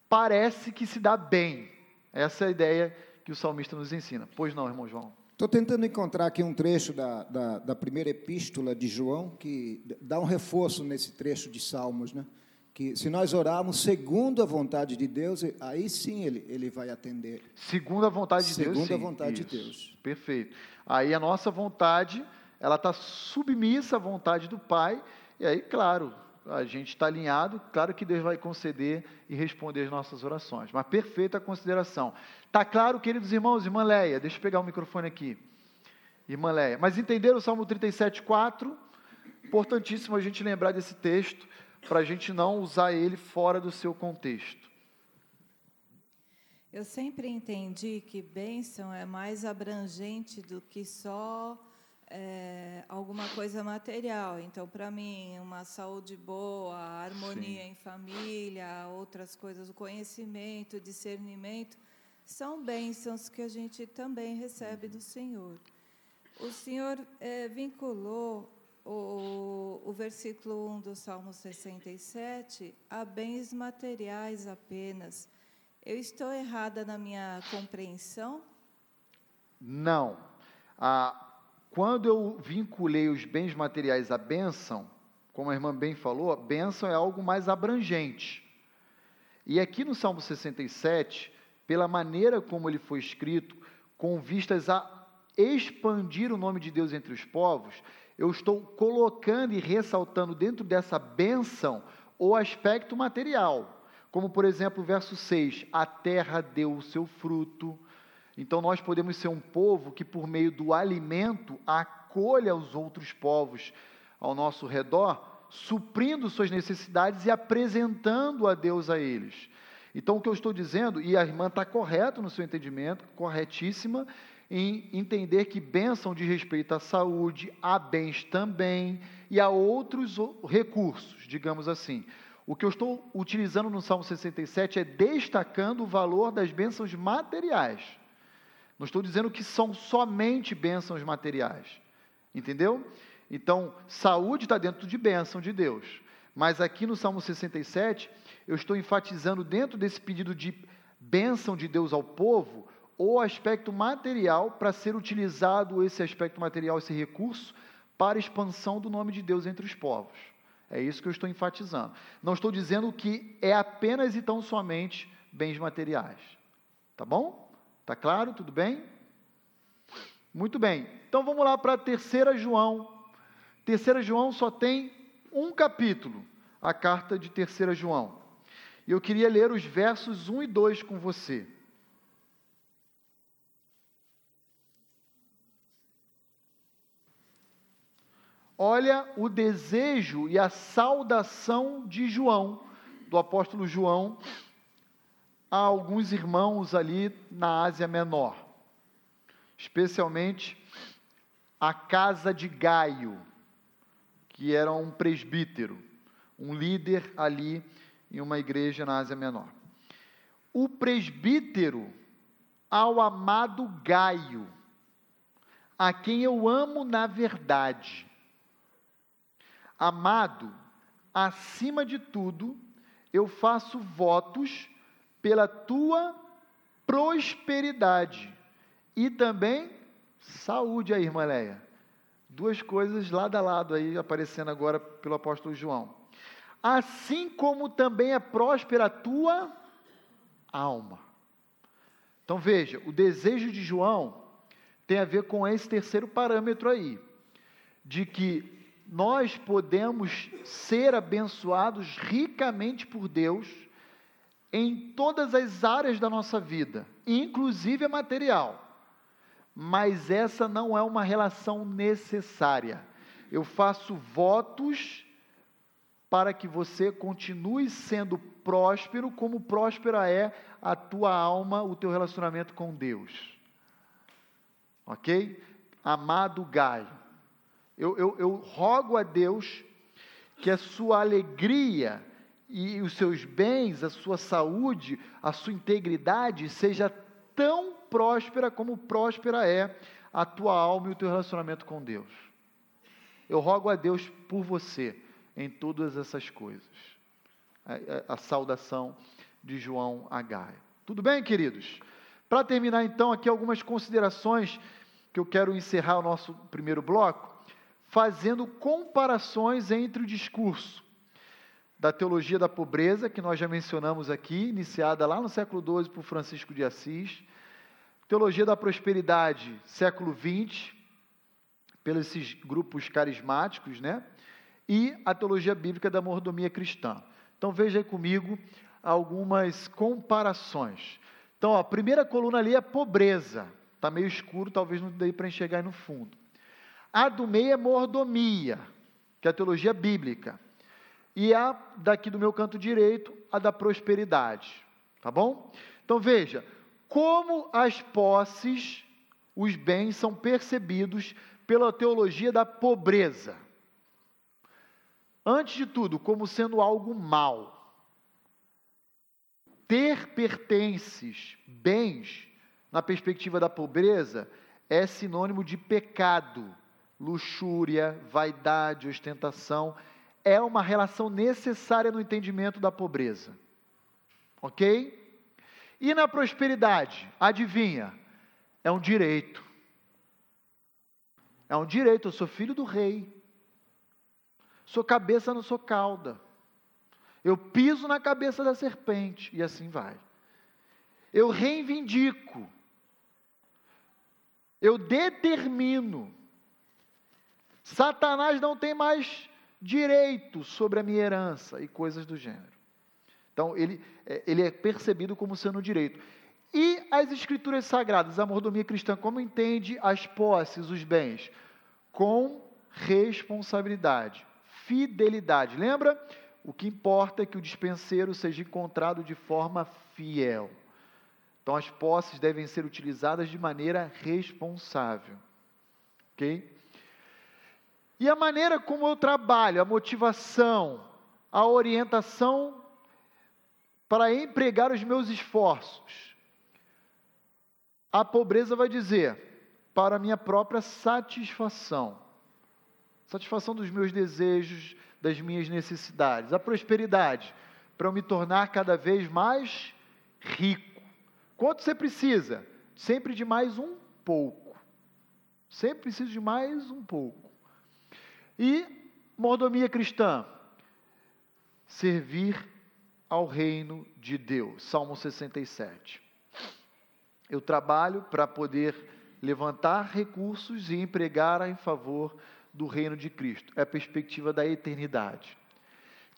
parece que se dá bem. Essa é a ideia que o salmista nos ensina. Pois não, irmão João? Estou tentando encontrar aqui um trecho da, da, da, primeira epístola de João que dá um reforço nesse trecho de Salmos, né? Que se nós orarmos segundo a vontade de Deus, aí sim ele, ele vai atender. Segundo a vontade de segundo Deus. Segundo a vontade Isso. de Deus. Perfeito. Aí a nossa vontade, ela está submissa à vontade do Pai, e aí, claro, a gente está alinhado, claro que Deus vai conceder e responder as nossas orações. Mas perfeita consideração. Está claro, queridos irmãos, irmã Leia, deixa eu pegar o microfone aqui. Irmã Leia, mas entenderam o Salmo 37,4? Importantíssimo a gente lembrar desse texto, para a gente não usar ele fora do seu contexto. Eu sempre entendi que bênção é mais abrangente do que só é, alguma coisa material. Então, para mim, uma saúde boa, harmonia Sim. em família, outras coisas, o conhecimento, o discernimento, são bênçãos que a gente também recebe do Senhor. O Senhor é, vinculou o, o versículo 1 do Salmo 67 a bens materiais apenas. Eu estou errada na minha compreensão? Não. Ah, quando eu vinculei os bens materiais à bênção, como a irmã bem falou, a bênção é algo mais abrangente. E aqui no Salmo 67, pela maneira como ele foi escrito, com vistas a expandir o nome de Deus entre os povos, eu estou colocando e ressaltando dentro dessa bênção o aspecto material. Como, por exemplo, o verso 6: A terra deu o seu fruto. Então, nós podemos ser um povo que, por meio do alimento, acolha os outros povos ao nosso redor, suprindo suas necessidades e apresentando a Deus a eles. Então, o que eu estou dizendo, e a irmã está correta no seu entendimento, corretíssima, em entender que bênção de respeito à saúde, a bens também e a outros recursos, digamos assim. O que eu estou utilizando no Salmo 67 é destacando o valor das bênçãos materiais. Não estou dizendo que são somente bênçãos materiais. Entendeu? Então, saúde está dentro de bênção de Deus. Mas aqui no Salmo 67, eu estou enfatizando dentro desse pedido de bênção de Deus ao povo, o aspecto material para ser utilizado esse aspecto material, esse recurso, para a expansão do nome de Deus entre os povos. É isso que eu estou enfatizando. Não estou dizendo que é apenas e tão somente bens materiais. Tá bom? Tá claro? Tudo bem? Muito bem. Então vamos lá para a terceira João. Terceira João só tem um capítulo, a carta de terceira João. E eu queria ler os versos 1 e 2 com você. olha o desejo e a saudação de João, do apóstolo João, a alguns irmãos ali na Ásia Menor, especialmente a casa de Gaio, que era um presbítero, um líder ali em uma igreja na Ásia Menor. O presbítero ao amado Gaio, a quem eu amo na verdade, Amado, acima de tudo, eu faço votos pela tua prosperidade e também saúde aí, irmã Leia. Duas coisas lado a lado aí aparecendo agora pelo apóstolo João. Assim como também é próspera a tua alma. Então veja, o desejo de João tem a ver com esse terceiro parâmetro aí, de que nós podemos ser abençoados ricamente por Deus em todas as áreas da nossa vida, inclusive a material. Mas essa não é uma relação necessária. Eu faço votos para que você continue sendo próspero, como próspera é a tua alma, o teu relacionamento com Deus. Ok? Amado Gaio, eu, eu, eu rogo a Deus que a sua alegria e os seus bens, a sua saúde, a sua integridade seja tão próspera como próspera é a tua alma e o teu relacionamento com Deus. Eu rogo a Deus por você em todas essas coisas. A, a, a saudação de João H. Tudo bem, queridos? Para terminar, então, aqui algumas considerações que eu quero encerrar o nosso primeiro bloco fazendo comparações entre o discurso da teologia da pobreza, que nós já mencionamos aqui, iniciada lá no século XII por Francisco de Assis, teologia da prosperidade, século XX, pelos esses grupos carismáticos, né? E a teologia bíblica da mordomia cristã. Então veja aí comigo algumas comparações. Então, ó, a primeira coluna ali é pobreza. Está meio escuro, talvez não dê para enxergar aí no fundo. A do meio é mordomia, que é a teologia bíblica. E a daqui do meu canto direito, a da prosperidade. Tá bom? Então veja, como as posses, os bens são percebidos pela teologia da pobreza. Antes de tudo, como sendo algo mal. Ter pertences, bens, na perspectiva da pobreza, é sinônimo de pecado luxúria, vaidade, ostentação, é uma relação necessária no entendimento da pobreza. Ok? E na prosperidade, adivinha? É um direito. É um direito, eu sou filho do rei. Sou cabeça, não sou cauda. Eu piso na cabeça da serpente, e assim vai. eu reivindico, eu determino. Satanás não tem mais direito sobre a minha herança e coisas do gênero. Então, ele, é, ele é percebido como sendo direito. E as escrituras sagradas, a mordomia cristã, como entende as posses, os bens? Com responsabilidade, fidelidade. Lembra? O que importa é que o dispenseiro seja encontrado de forma fiel. Então, as posses devem ser utilizadas de maneira responsável. Ok? E a maneira como eu trabalho, a motivação, a orientação para empregar os meus esforços. A pobreza vai dizer, para a minha própria satisfação, satisfação dos meus desejos, das minhas necessidades. A prosperidade, para eu me tornar cada vez mais rico. Quanto você precisa? Sempre de mais um pouco. Sempre preciso de mais um pouco. E mordomia cristã, servir ao reino de Deus. Salmo 67. Eu trabalho para poder levantar recursos e empregar em favor do reino de Cristo. É a perspectiva da eternidade.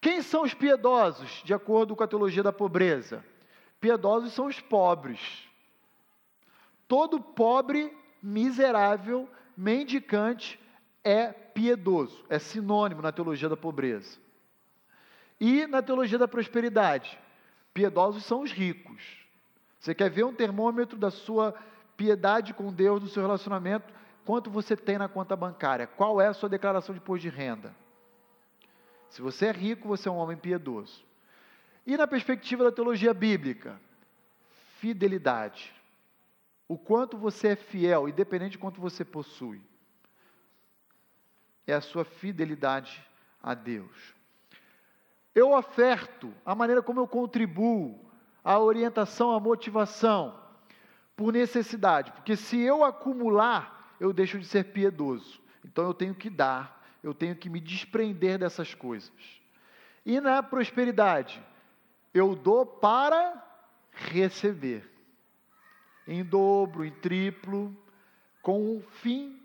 Quem são os piedosos, de acordo com a teologia da pobreza? Piedosos são os pobres. Todo pobre, miserável, mendicante é piedoso, é sinônimo na teologia da pobreza. E na teologia da prosperidade, piedosos são os ricos. Você quer ver um termômetro da sua piedade com Deus, do seu relacionamento? Quanto você tem na conta bancária? Qual é a sua declaração de imposto de renda? Se você é rico, você é um homem piedoso. E na perspectiva da teologia bíblica, fidelidade. O quanto você é fiel, independente de quanto você possui. É a sua fidelidade a Deus eu oferto, a maneira como eu contribuo, a orientação, a motivação, por necessidade, porque se eu acumular, eu deixo de ser piedoso. Então eu tenho que dar, eu tenho que me desprender dessas coisas. E na prosperidade, eu dou para receber, em dobro, em triplo, com um fim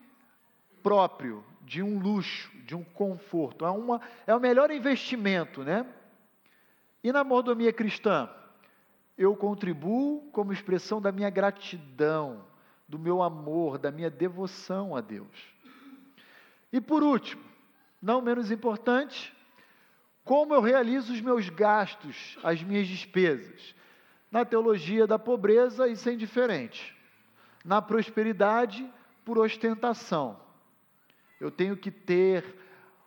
próprio, de um luxo, de um conforto. É, uma, é o melhor investimento, né? E na mordomia cristã? Eu contribuo como expressão da minha gratidão, do meu amor, da minha devoção a Deus. E por último, não menos importante, como eu realizo os meus gastos, as minhas despesas. Na teologia da pobreza, isso é indiferente. Na prosperidade, por ostentação eu tenho que ter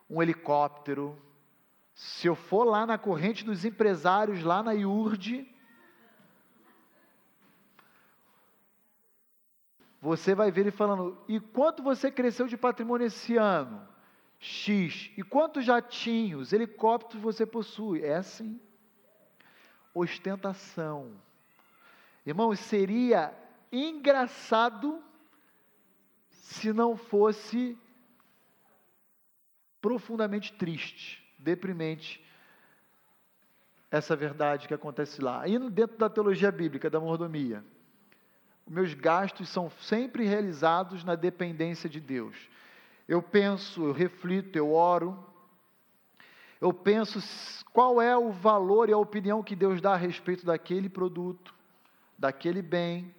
um helicóptero. Se eu for lá na corrente dos empresários, lá na IURD, você vai ver ele falando: e quanto você cresceu de patrimônio esse ano? X. E quantos jatinhos, helicópteros você possui? É assim. Ostentação. Irmãos, seria engraçado se não fosse profundamente triste, deprimente, essa verdade que acontece lá. E dentro da teologia bíblica, da mordomia, meus gastos são sempre realizados na dependência de Deus. Eu penso, eu reflito, eu oro, eu penso qual é o valor e a opinião que Deus dá a respeito daquele produto, daquele bem,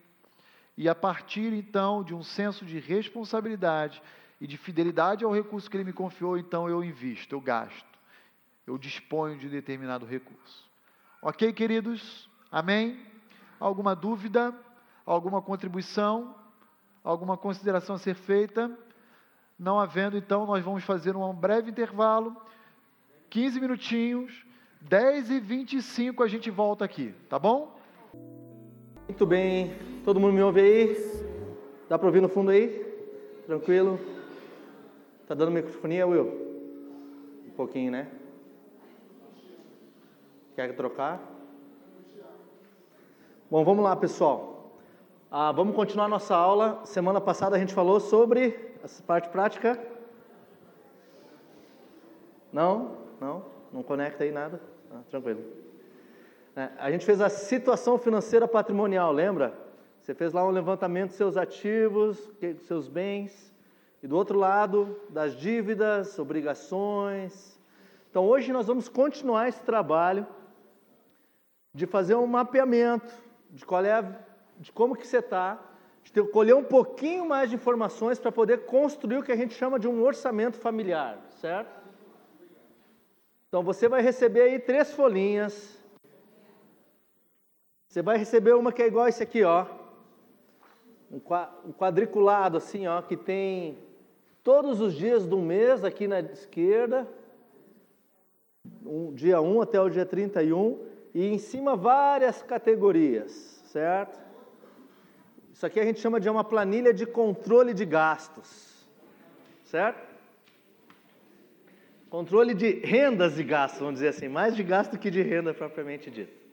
e a partir então de um senso de responsabilidade, e de fidelidade ao recurso que ele me confiou, então eu invisto, eu gasto, eu disponho de determinado recurso. Ok, queridos? Amém? Alguma dúvida? Alguma contribuição? Alguma consideração a ser feita? Não havendo, então, nós vamos fazer um breve intervalo, 15 minutinhos, 10 e 25 a gente volta aqui, tá bom? Muito bem, todo mundo me ouve aí? Dá para ouvir no fundo aí? Tranquilo? Tá dando microfonia, Will? Um pouquinho, né? Quer trocar? Bom, vamos lá, pessoal. Ah, vamos continuar nossa aula. Semana passada a gente falou sobre essa parte prática. Não? Não? Não conecta aí nada? Ah, tranquilo. né? A gente fez a situação financeira patrimonial, lembra? Você fez lá um levantamento dos seus ativos, dos seus bens, e do outro lado, das dívidas, obrigações. Então, hoje nós vamos continuar esse trabalho de fazer um mapeamento de qual é a, de como que você está, de ter, colher um pouquinho mais de informações para poder construir o que a gente chama de um orçamento familiar, certo? Então você vai receber aí três folhinhas. Você vai receber uma que é igual esse aqui, ó. Um quadriculado assim, ó, que tem todos os dias do mês aqui na esquerda, um, dia 1 até o dia 31, e em cima várias categorias, certo? Isso aqui a gente chama de uma planilha de controle de gastos, certo? Controle de rendas e gastos, vamos dizer assim, mais de gasto que de renda propriamente dito.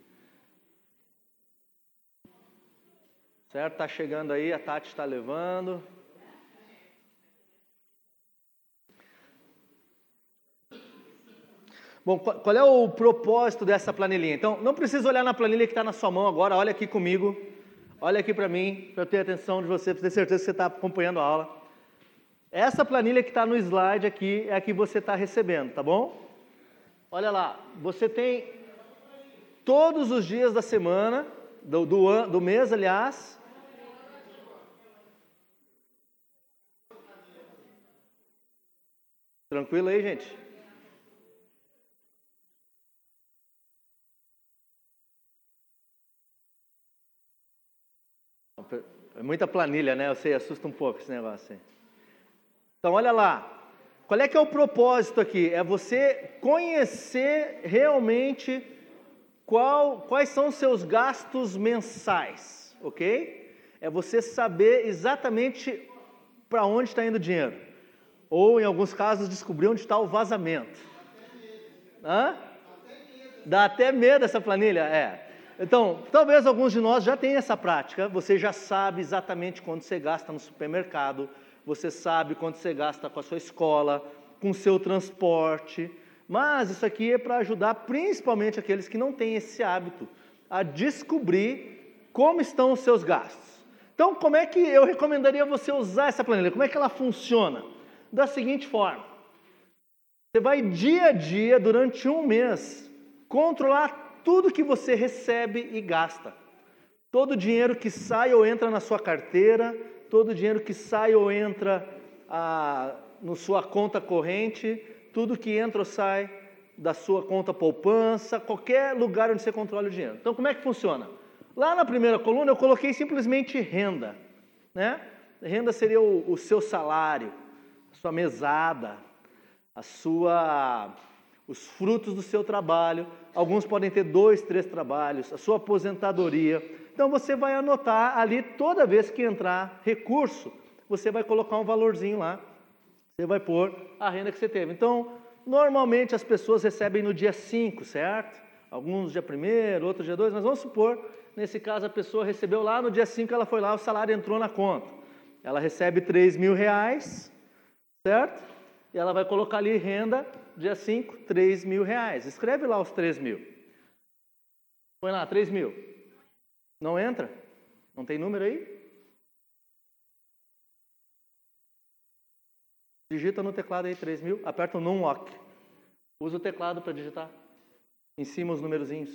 Certo? Está chegando aí, a Tati está levando. Bom, qual é o propósito dessa planilhinha? Então, não precisa olhar na planilha que está na sua mão agora, olha aqui comigo, olha aqui para mim, para eu ter atenção de você, para ter certeza que você está acompanhando a aula. Essa planilha que está no slide aqui é a que você está recebendo, tá bom? Olha lá, você tem todos os dias da semana, do, do, do mês, aliás. Tranquilo aí, gente? É muita planilha, né? Eu sei, assusta um pouco esse negócio aí. Então, olha lá. Qual é que é o propósito aqui? É você conhecer realmente qual, quais são os seus gastos mensais, ok? É você saber exatamente para onde está indo o dinheiro. Ou, em alguns casos, descobrir onde está o vazamento. Hã? Dá até medo essa planilha? É. Então, talvez alguns de nós já tenham essa prática. Você já sabe exatamente quando você gasta no supermercado, você sabe quanto você gasta com a sua escola, com o seu transporte, mas isso aqui é para ajudar principalmente aqueles que não têm esse hábito a descobrir como estão os seus gastos. Então, como é que eu recomendaria você usar essa planilha? Como é que ela funciona? Da seguinte forma: você vai dia a dia, durante um mês, controlar tudo que você recebe e gasta. Todo o dinheiro que sai ou entra na sua carteira, todo o dinheiro que sai ou entra ah, no sua conta corrente, tudo que entra ou sai da sua conta poupança, qualquer lugar onde você controla o dinheiro. Então, como é que funciona? Lá na primeira coluna eu coloquei simplesmente renda, né? Renda seria o, o seu salário, a sua mesada, a sua, os frutos do seu trabalho. Alguns podem ter dois, três trabalhos, a sua aposentadoria, então você vai anotar ali toda vez que entrar recurso, você vai colocar um valorzinho lá. Você vai pôr a renda que você teve. Então, normalmente as pessoas recebem no dia 5, certo? Alguns dia 1, outros dia 2, mas vamos supor, nesse caso a pessoa recebeu lá no dia 5, ela foi lá, o salário entrou na conta. Ela recebe 3 mil reais, certo? E ela vai colocar ali renda, dia 5, 3 mil reais. Escreve lá os 3 mil. Põe lá, 3 mil. Não entra? Não tem número aí? Digita no teclado aí 3000, aperta o numlock. Usa o teclado para digitar. Em cima os numerozinhos.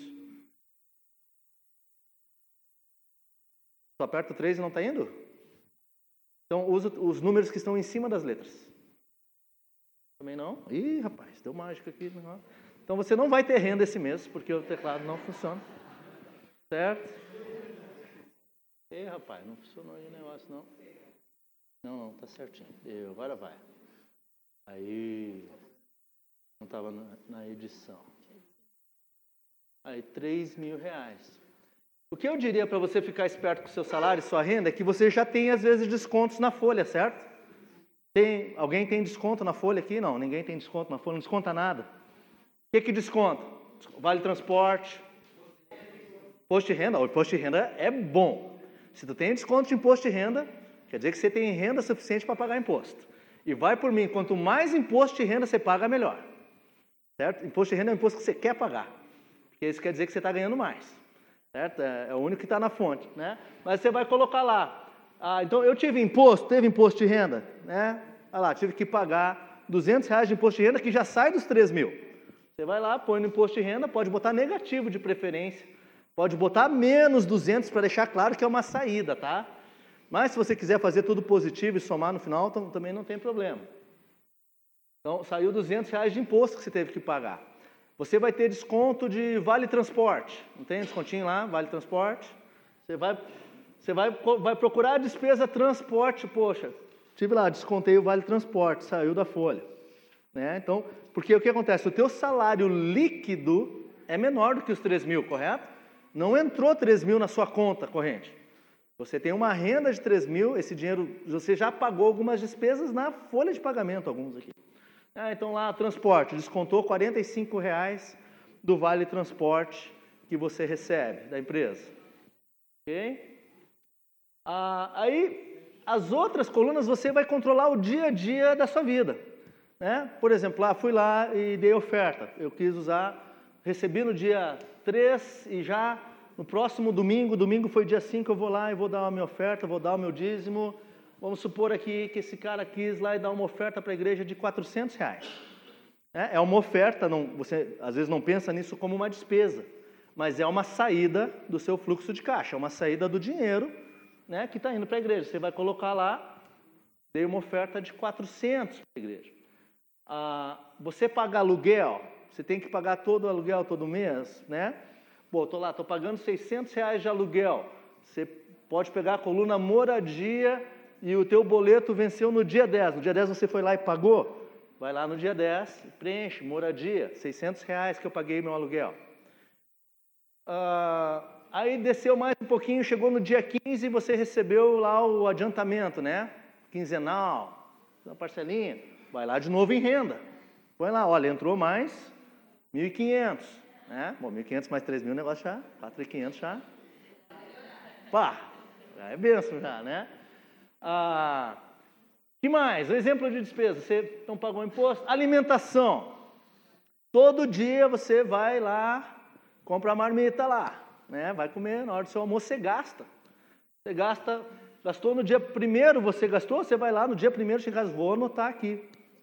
Só aperta o 3 e não está indo? Então usa os números que estão em cima das letras. Também não? Ih, rapaz, deu mágica aqui. Então você não vai ter renda esse mês, porque o teclado não funciona. Certo? Ei, rapaz, não funcionou aí o negócio, não. Não, não, tá certinho. Eu, agora vai. Aí, não estava na, na, edição. Aí, 3 mil reais. O que eu diria para você ficar esperto com o seu salário e sua renda é que você já tem, às vezes, descontos na folha, certo? Tem, alguém tem desconto na folha aqui? Não, ninguém tem desconto na folha, não desconta nada. O que, que desconta? Vale transporte, Posto de renda, o imposto de renda é bom. Se tu tem desconto de imposto de renda, quer dizer que você tem renda suficiente para pagar imposto. E vai por mim, quanto mais imposto de renda você paga, melhor. Certo? Imposto de renda é um imposto que você quer pagar. Porque isso quer dizer que você está ganhando mais. Certo? É, é o único que está na fonte. Né? Mas você vai colocar lá. Ah, então eu tive imposto, teve imposto de renda, né? Olha lá, tive que pagar 200 reais de imposto de renda que já sai dos 3 mil. Você vai lá, põe no imposto de renda, pode botar negativo de preferência, pode botar menos 200 para deixar claro que é uma saída, tá? Mas se você quiser fazer tudo positivo e somar no final, também não tem problema. Então, saiu 200 reais de imposto que você teve que pagar. Você vai ter desconto de vale transporte. Não tem descontinho lá, vale transporte? Você vai, você vai, vai procurar a despesa transporte, poxa, tive lá, descontei o vale transporte, saiu da folha. Né? Então, porque o que acontece? O teu salário líquido é menor do que os 3 mil, correto? Não entrou 3 mil na sua conta corrente. Você tem uma renda de 3 mil, esse dinheiro, você já pagou algumas despesas na folha de pagamento, alguns aqui. Ah, então lá, transporte, descontou R$ reais do vale transporte que você recebe da empresa. Ok? Ah, aí, as outras colunas você vai controlar o dia a dia da sua vida. Né? Por exemplo, lá fui lá e dei oferta. Eu quis usar, recebi no dia 3 e já no próximo domingo, domingo foi dia 5, eu vou lá e vou dar a minha oferta, vou dar o meu dízimo. Vamos supor aqui que esse cara quis lá e dar uma oferta para a igreja de 400 reais. É, é uma oferta, não, você às vezes não pensa nisso como uma despesa, mas é uma saída do seu fluxo de caixa, é uma saída do dinheiro né, que está indo para a igreja. Você vai colocar lá, dei uma oferta de 400 para a igreja. Ah, você paga aluguel, você tem que pagar todo o aluguel todo mês, né? Pô, estou lá, estou pagando 600 reais de aluguel. Você pode pegar a coluna moradia e o teu boleto venceu no dia 10. No dia 10 você foi lá e pagou? Vai lá no dia 10, preenche, moradia, 600 reais que eu paguei meu aluguel. Ah, aí desceu mais um pouquinho, chegou no dia 15 e você recebeu lá o adiantamento, né? Quinzenal, uma parcelinha. Vai lá de novo em renda. Põe lá, olha, entrou mais 1.500. Né? Bom, 1.500 mais 3.000, o negócio já, 4.500 já. Pá, já é benção já, né? Ah, que mais? Exemplo de despesa. Você não pagou imposto? Alimentação. Todo dia você vai lá, compra a marmita lá, né? Vai comer, na hora do seu almoço você gasta. Você gasta, gastou no dia primeiro, você gastou, você vai lá no dia primeiro, chega, vou anotar aqui.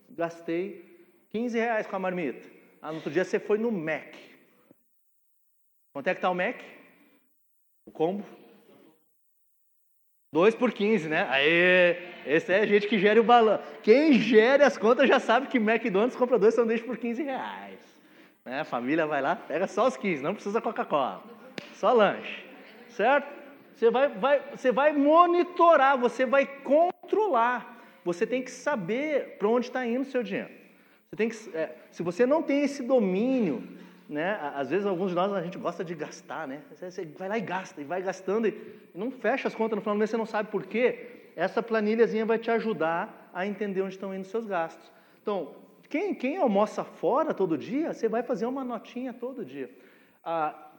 Gastei 15 reais com a marmita. Ah, no outro dia você foi no Mac. Quanto é que está o Mac? O combo? 2 por 15, né? Aí, esse é a gente que gere o balão. Quem gere as contas já sabe que McDonald's compra dois sanduíches por 15 reais. Né? A família vai lá, pega só os 15, não precisa Coca-Cola. Só lanche. Certo? Você vai, vai, você vai monitorar, você vai controlar. Você tem que saber para onde está indo o seu dinheiro. Você tem que, é, se você não tem esse domínio né? Às vezes alguns de nós a gente gosta de gastar, né? Você vai lá e gasta, e vai gastando e não fecha as contas no final do mês, você não sabe por quê. Essa planilhazinha vai te ajudar a entender onde estão indo os seus gastos. Então, quem, quem almoça fora todo dia, você vai fazer uma notinha todo dia. Ah,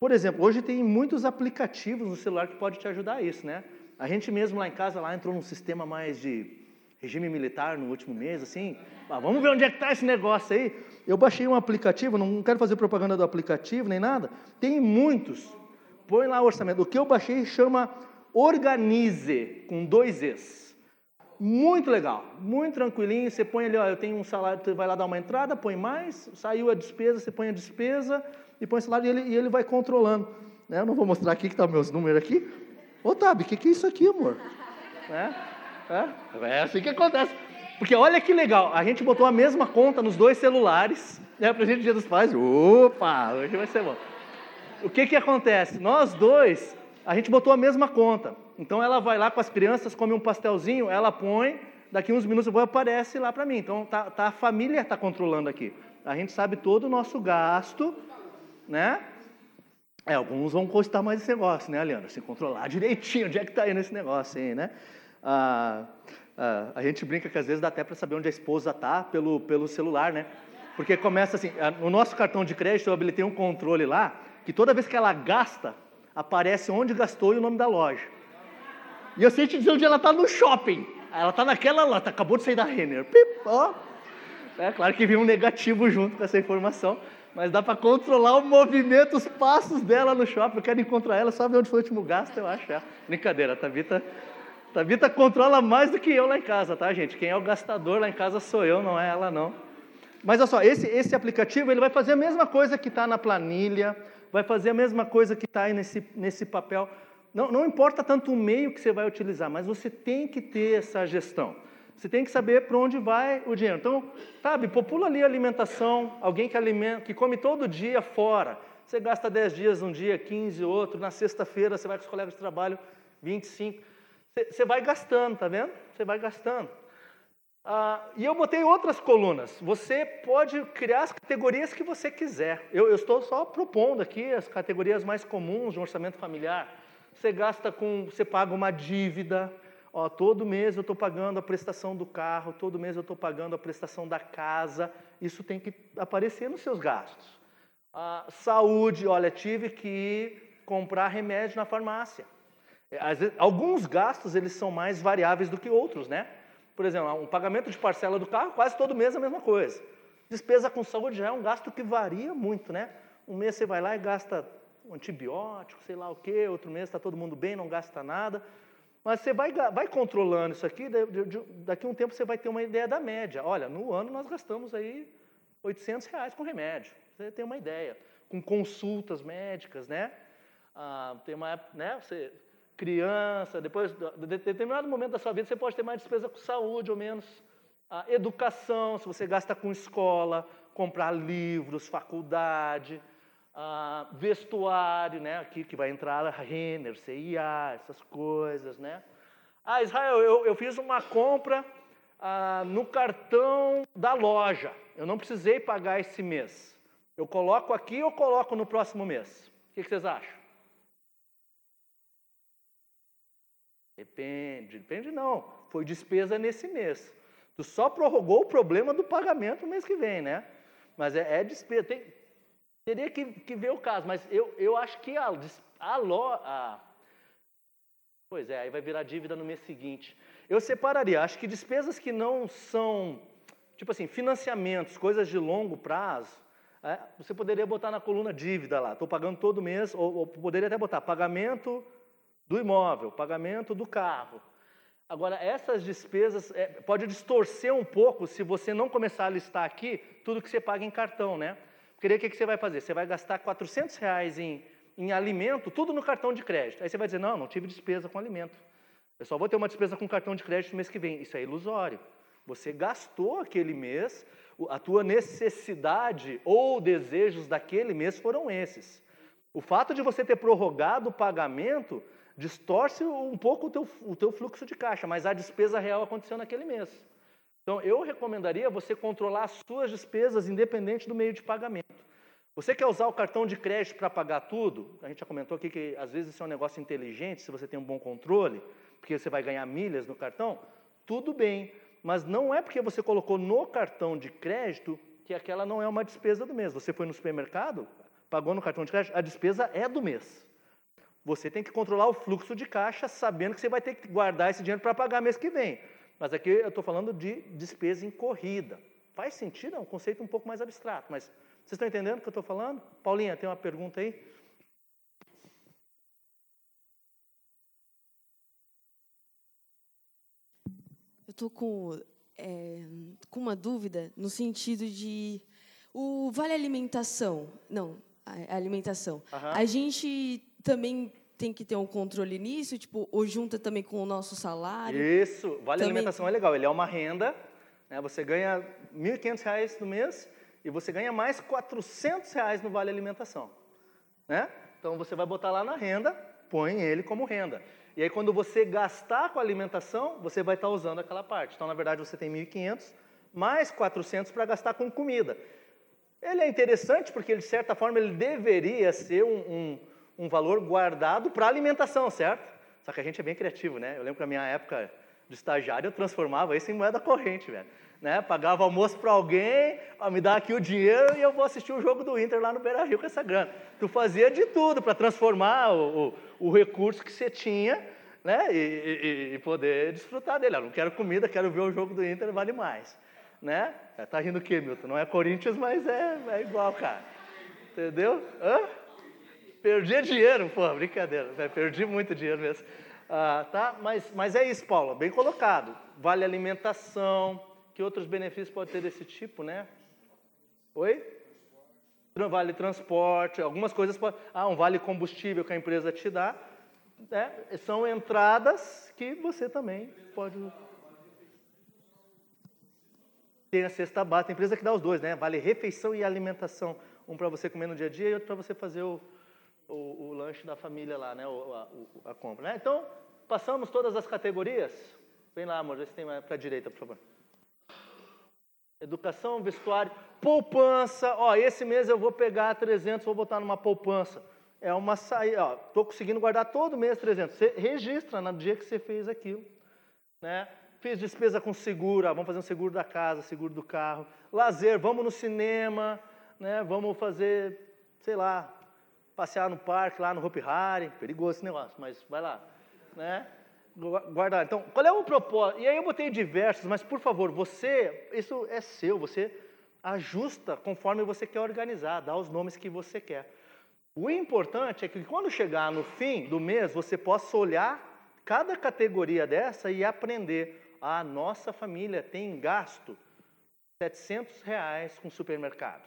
por exemplo, hoje tem muitos aplicativos no celular que pode te ajudar a isso, né? A gente mesmo lá em casa lá entrou num sistema mais de regime militar no último mês, assim. Ah, vamos ver onde é que está esse negócio aí. Eu baixei um aplicativo, não quero fazer propaganda do aplicativo nem nada. Tem muitos. Põe lá o orçamento. O que eu baixei chama Organize, com dois Es. Muito legal, muito tranquilinho. Você põe ali, ó, eu tenho um salário, você vai lá dar uma entrada, põe mais, saiu a despesa, você põe a despesa e põe o salário e ele, e ele vai controlando. Né? Eu não vou mostrar aqui que estão tá meus números aqui. Ô, Tabi, o que, que é isso aqui, amor? Né? É, é assim que acontece. Porque olha que legal, a gente botou a mesma conta nos dois celulares, né, para a gente Dia dos Pais. Opa, hoje vai ser bom. O que que acontece? Nós dois, a gente botou a mesma conta. Então ela vai lá com as crianças, come um pastelzinho, ela põe, daqui uns minutos depois aparece lá para mim. Então tá, tá a família está controlando aqui. A gente sabe todo o nosso gasto, né? É, alguns vão custar mais esse negócio, né, Leandro? Se controlar direitinho, onde é que está indo esse negócio aí, né? Ah, ah, a gente brinca que às vezes dá até para saber onde a esposa está pelo, pelo celular, né? Porque começa assim, no nosso cartão de crédito eu habilitei um controle lá, que toda vez que ela gasta, aparece onde gastou e o nome da loja. E eu sei te dizer onde ela está no shopping. Ela está naquela lá, tá, acabou de sair da Renner. Pip, ó. É claro que vem um negativo junto com essa informação, mas dá para controlar o movimento, os passos dela no shopping. Eu quero encontrar ela, só ver onde foi o último gasto, eu acho. É. Brincadeira, a Tabita, Tabita controla mais do que eu lá em casa, tá, gente? Quem é o gastador lá em casa sou eu, não é ela, não. Mas olha só, esse, esse aplicativo ele vai fazer a mesma coisa que está na planilha, vai fazer a mesma coisa que está aí nesse, nesse papel. Não, não importa tanto o meio que você vai utilizar, mas você tem que ter essa gestão. Você tem que saber para onde vai o dinheiro. Então, sabe, popula ali a alimentação, alguém que, alimenta, que come todo dia fora. Você gasta 10 dias um dia, 15 outro, na sexta-feira você vai com os colegas de trabalho, 25. Você, você vai gastando, tá vendo? Você vai gastando. Ah, e eu botei outras colunas. Você pode criar as categorias que você quiser. Eu, eu, estou só propondo aqui as categorias mais comuns de um orçamento familiar. Você gasta com, você paga uma dívida, Ó, todo mês eu estou pagando a prestação do carro, todo mês eu estou pagando a prestação da casa. Isso tem que aparecer nos seus gastos. A saúde, olha, tive que comprar remédio na farmácia. É, vezes, alguns gastos eles são mais variáveis do que outros, né? Por exemplo, um pagamento de parcela do carro, quase todo mês a mesma coisa. Despesa com saúde já é um gasto que varia muito, né? Um mês você vai lá e gasta um antibiótico, sei lá o quê, outro mês está todo mundo bem, não gasta nada. Mas você vai, vai controlando isso aqui, daqui a um tempo você vai ter uma ideia da média. Olha, no ano nós gastamos aí 800 reais com remédio. Você tem uma ideia. Com consultas médicas, né? Ah, tem uma né? Você, criança, depois, de determinado momento da sua vida, você pode ter mais despesa com saúde ou menos. Educação, se você gasta com escola, comprar livros, faculdade, ah, vestuário, né? Aqui que vai entrar a Renner, CIA, essas coisas, né? Ah, Israel, eu, eu fiz uma compra ah, no cartão da loja. Eu não precisei pagar esse mês. Eu coloco aqui ou coloco no próximo mês? O que, que vocês acham? Depende, depende não. Foi despesa nesse mês. Tu só prorrogou o problema do pagamento no mês que vem, né? Mas é, é despesa. Tem, Teria que, que, ver o caso, mas eu, eu acho que a, a, a, Pois é, aí vai virar dívida no mês seguinte. Eu separaria, acho que despesas que não são, tipo assim, financiamentos, coisas de longo prazo, é, você poderia botar na coluna dívida lá, estou pagando todo mês, ou, ou, poderia até botar pagamento do imóvel, pagamento do carro. Agora, essas despesas, é, pode distorcer um pouco se você não começar a listar aqui tudo que você paga em cartão, né? Porque o que, que você vai fazer? Você vai gastar 400 reais em, em alimento, tudo no cartão de crédito. Aí você vai dizer, não, não tive despesa com alimento. Eu só vou ter uma despesa com cartão de crédito no mês que vem. Isso é ilusório. Você gastou aquele mês, a tua necessidade ou desejos daquele mês foram esses. O fato de você ter prorrogado o pagamento distorce um pouco o teu, o teu fluxo de caixa, mas a despesa real aconteceu naquele mês. Então, eu recomendaria você controlar as suas despesas independente do meio de pagamento. Você quer usar o cartão de crédito para pagar tudo? A gente já comentou aqui que às vezes isso é um negócio inteligente, se você tem um bom controle, porque você vai ganhar milhas no cartão, tudo bem. Mas não é porque você colocou no cartão de crédito que aquela não é uma despesa do mês. Você foi no supermercado, pagou no cartão de crédito, a despesa é do mês. Você tem que controlar o fluxo de caixa sabendo que você vai ter que guardar esse dinheiro para pagar mês que vem. Mas aqui eu estou falando de despesa em corrida. Faz sentido? É um conceito um pouco mais abstrato, mas vocês estão entendendo o que eu estou falando? Paulinha, tem uma pergunta aí? Eu estou com, é, com uma dúvida no sentido de o vale alimentação, não, a alimentação. Uhum. A gente também tem que ter um controle nisso, tipo, ou junta também com o nosso salário? Isso, vale também... alimentação é legal, ele é uma renda, né? você ganha R$ 1.500 no mês e você ganha mais 400 reais no vale alimentação. Né? Então você vai botar lá na renda, põe ele como renda. E aí quando você gastar com a alimentação, você vai estar usando aquela parte. Então na verdade você tem 1.500 mais 400 para gastar com comida. Ele é interessante porque de certa forma ele deveria ser um, um um valor guardado para alimentação, certo? Só que a gente é bem criativo, né? Eu lembro que na minha época de estagiário eu transformava isso em moeda corrente, velho. Né? Pagava almoço para alguém, ó, me dá aqui o dinheiro e eu vou assistir o jogo do Inter lá no Beira Rio com essa grana. Tu fazia de tudo para transformar o, o, o, recurso que você tinha né? E, e, e, poder desfrutar dele. Eu não quero comida, quero ver o jogo do Inter, vale mais. Né? É, tá rindo o quê, Milton? Não é Corinthians, mas é, é igual, cara. Entendeu? Hã? Perdi dinheiro, pô, brincadeira. né? Perdi muito dinheiro mesmo. Ah, tá? mas, mas é isso, Paula, bem colocado. Vale alimentação, que outros benefícios pode ter desse tipo, né? Oi? Vale transporte, algumas coisas podem. Ah, um vale combustível que a empresa te dá. né? São entradas que você também pode. Tem a cesta básica, tem empresa que dá os dois, né? Vale refeição e alimentação. Um para você comer no dia a dia e outro para você fazer o, o, o lanche da família lá, né? O, a, a compra, né? Então, passamos todas as categorias. Vem lá, amor, vê se tem para a direita, por favor. Educação, vestuário, poupança. Ó, esse mês eu vou pegar 300, vou botar numa poupança. É uma saída, ó, tô conseguindo guardar todo mês 300. Você registra no dia que você fez aquilo, né? Fiz despesa com seguro, ah, vamos fazer um seguro da casa, seguro do carro. Lazer, vamos no cinema, né? Vamos fazer, sei lá, passear no parque lá no Hopi Hari, perigoso esse negócio, mas vai lá, né? Gu- Guardar. Então, qual é o propósito? E aí eu botei diversos, mas por favor, você, isso é seu, você ajusta conforme você quer organizar, dá os nomes que você quer. O importante é que quando chegar no fim do mês, você possa olhar cada categoria dessa e aprender. A nossa família tem gasto 700 reais com supermercado.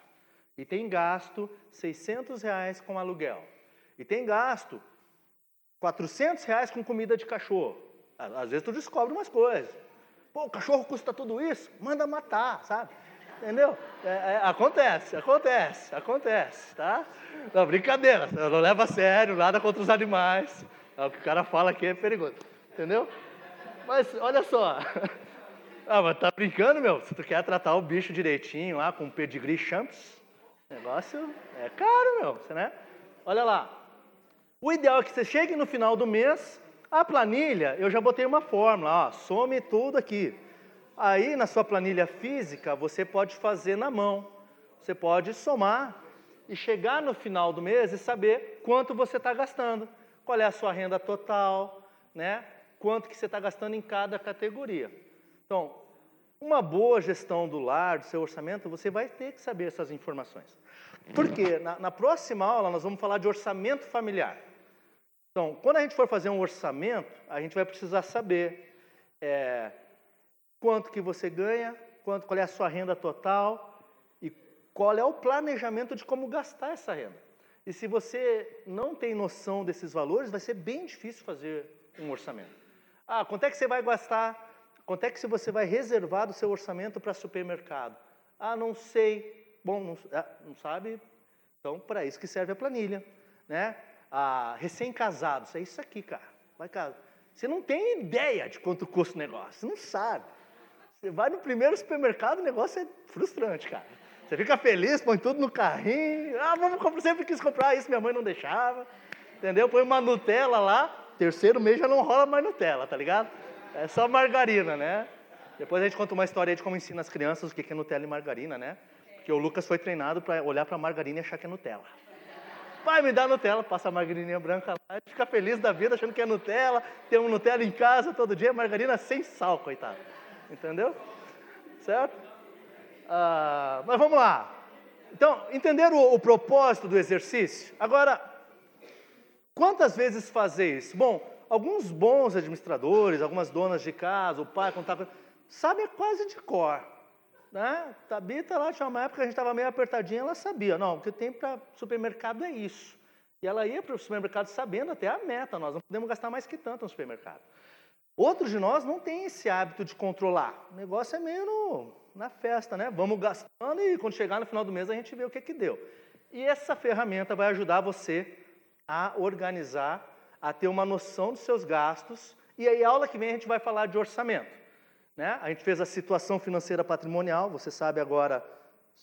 E tem gasto 600 reais com aluguel. E tem gasto 400 reais com comida de cachorro. Às vezes tu descobre umas coisas. Pô, o cachorro custa tudo isso? Manda matar, sabe? Entendeu? É, é, acontece, acontece, acontece, tá? Não, brincadeira, não leva a sério, nada contra os animais. É, o que o cara fala aqui é perigoso, entendeu? Mas olha só. Ah, mas tá brincando, meu? Se tu quer tratar o bicho direitinho lá com pedigree champs, negócio é caro, meu, né? Olha lá. O ideal é que você chegue no final do mês, a planilha, eu já botei uma fórmula, ó, some tudo aqui. Aí na sua planilha física, você pode fazer na mão. Você pode somar e chegar no final do mês e saber quanto você está gastando, qual é a sua renda total, né? Quanto que você está gastando em cada categoria. Então, uma boa gestão do lar, do seu orçamento, você vai ter que saber essas informações. Por quê? Na, na próxima aula nós vamos falar de orçamento familiar. Então, quando a gente for fazer um orçamento, a gente vai precisar saber é, quanto que você ganha, quanto, qual é a sua renda total e qual é o planejamento de como gastar essa renda. E se você não tem noção desses valores, vai ser bem difícil fazer um orçamento. Ah, quanto é que você vai gastar? Quanto é que você vai reservar do seu orçamento para supermercado? Ah, não sei. Bom, não, ah, não sabe? Então, para isso que serve a planilha, né? Ah, recém-casados, é isso aqui, cara. Vai casa. Você não tem ideia de quanto custa o negócio, você não sabe. Você vai no primeiro supermercado, o negócio é frustrante, cara. Você fica feliz, põe tudo no carrinho. Ah, vamos comprar, sempre quis comprar isso, minha mãe não deixava. Entendeu? Põe uma Nutella lá, terceiro mês já não rola mais Nutella, tá ligado? É só margarina, né? Depois a gente conta uma história de como ensina as crianças o que é Nutella e margarina, né? Porque o Lucas foi treinado para olhar para a margarina e achar que é Nutella. Pai, me dá Nutella, passa a margarininha branca lá, fica feliz da vida achando que é Nutella, tem um Nutella em casa todo dia, margarina sem sal, coitado. Entendeu? Certo? Ah, mas vamos lá. Então, entenderam o, o propósito do exercício? Agora, quantas vezes fazer isso? Bom, alguns bons administradores, algumas donas de casa, o pai, quando tá, sabem quase de cor. Né? Tabita lá, tinha uma época que a gente estava meio apertadinha, ela sabia, não, o que tem para supermercado é isso. E ela ia para o supermercado sabendo até a meta, nós não podemos gastar mais que tanto no supermercado. Outros de nós não têm esse hábito de controlar. O negócio é meio no, na festa, né? Vamos gastando e quando chegar no final do mês a gente vê o que, que deu. E essa ferramenta vai ajudar você a organizar, a ter uma noção dos seus gastos. E aí, aula que vem, a gente vai falar de orçamento. Né? A gente fez a situação financeira patrimonial, você sabe agora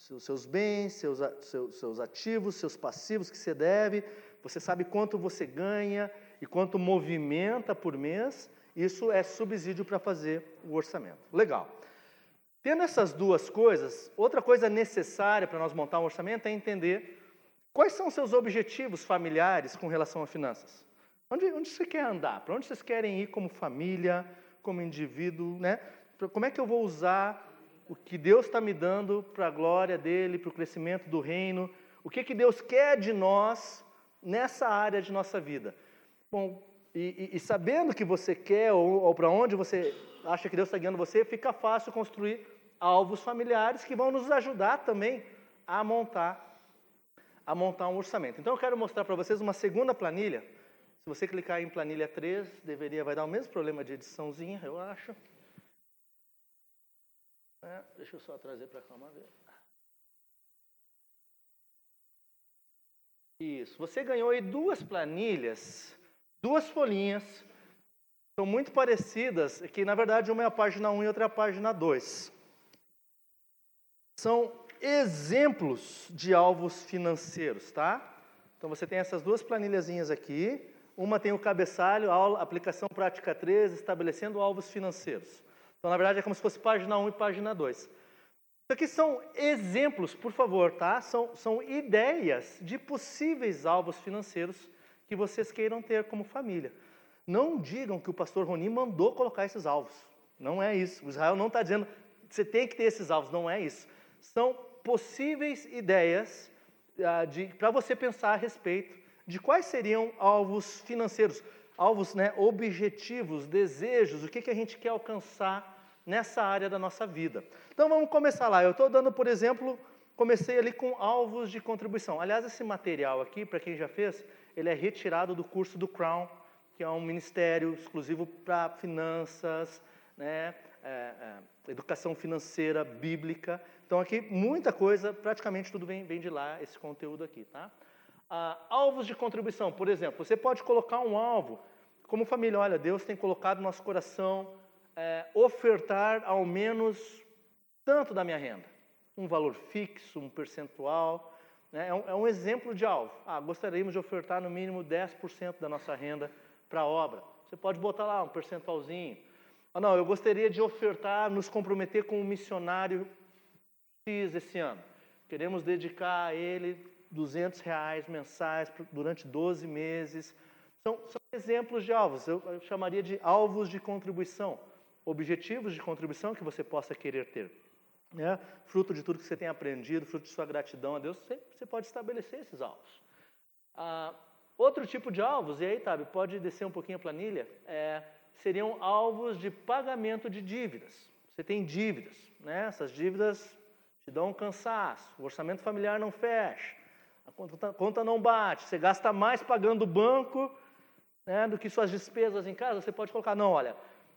os seus bens, seus, seus, seus ativos, seus passivos que você deve, você sabe quanto você ganha e quanto movimenta por mês. Isso é subsídio para fazer o orçamento. Legal. Tendo essas duas coisas, outra coisa necessária para nós montar um orçamento é entender quais são os seus objetivos familiares com relação a finanças. Onde, onde você quer andar? Para onde vocês querem ir como família, como indivíduo? Né? Como é que eu vou usar o que Deus está me dando para a glória dele, para o crescimento do reino? O que, que Deus quer de nós nessa área de nossa vida? Bom, e, e, e sabendo que você quer ou, ou para onde você acha que Deus está guiando você, fica fácil construir alvos familiares que vão nos ajudar também a montar a montar um orçamento. Então eu quero mostrar para vocês uma segunda planilha. Se você clicar em planilha 3, deveria vai dar o mesmo problema de ediçãozinha, eu acho. É, deixa eu só trazer para cá uma vez. Isso. Você ganhou aí duas planilhas, duas folhinhas, são muito parecidas, que na verdade uma é a página 1 e outra é a página 2. São exemplos de alvos financeiros, tá? Então você tem essas duas planilhazinhas aqui. Uma tem o cabeçalho, a aplicação prática 3, estabelecendo alvos financeiros. Então, na verdade, é como se fosse página 1 e página 2. Isso aqui são exemplos, por favor, tá? São, são ideias de possíveis alvos financeiros que vocês queiram ter como família. Não digam que o pastor Roni mandou colocar esses alvos. Não é isso. O Israel não está dizendo você tem que ter esses alvos. Não é isso. São possíveis ideias ah, para você pensar a respeito de quais seriam alvos financeiros, alvos, né, objetivos, desejos, o que, que a gente quer alcançar nessa área da nossa vida. Então vamos começar lá. Eu estou dando, por exemplo, comecei ali com alvos de contribuição. Aliás, esse material aqui, para quem já fez, ele é retirado do curso do Crown, que é um ministério exclusivo para finanças, né, é, é, educação financeira bíblica. Então aqui muita coisa, praticamente tudo vem, vem de lá, esse conteúdo aqui, tá? Ah, alvos de contribuição, por exemplo, você pode colocar um alvo, como família, olha, Deus tem colocado no nosso coração é, ofertar ao menos tanto da minha renda, um valor fixo, um percentual, né? é, um, é um exemplo de alvo. Ah, gostaríamos de ofertar no mínimo 10% da nossa renda para a obra. Você pode botar lá um percentualzinho. Ah, não, eu gostaria de ofertar, nos comprometer com um missionário X esse ano. Queremos dedicar a ele 200 reais mensais durante 12 meses. São, são exemplos de alvos, eu, eu chamaria de alvos de contribuição, objetivos de contribuição que você possa querer ter. Né? Fruto de tudo que você tem aprendido, fruto de sua gratidão a Deus, você, você pode estabelecer esses alvos. Ah, outro tipo de alvos, e aí, Tabi, pode descer um pouquinho a planilha, é, seriam alvos de pagamento de dívidas. Você tem dívidas, né? essas dívidas te dão um cansaço, o orçamento familiar não fecha, a conta, conta não bate, você gasta mais pagando o banco né, do que suas despesas em casa, você pode colocar, não, olha,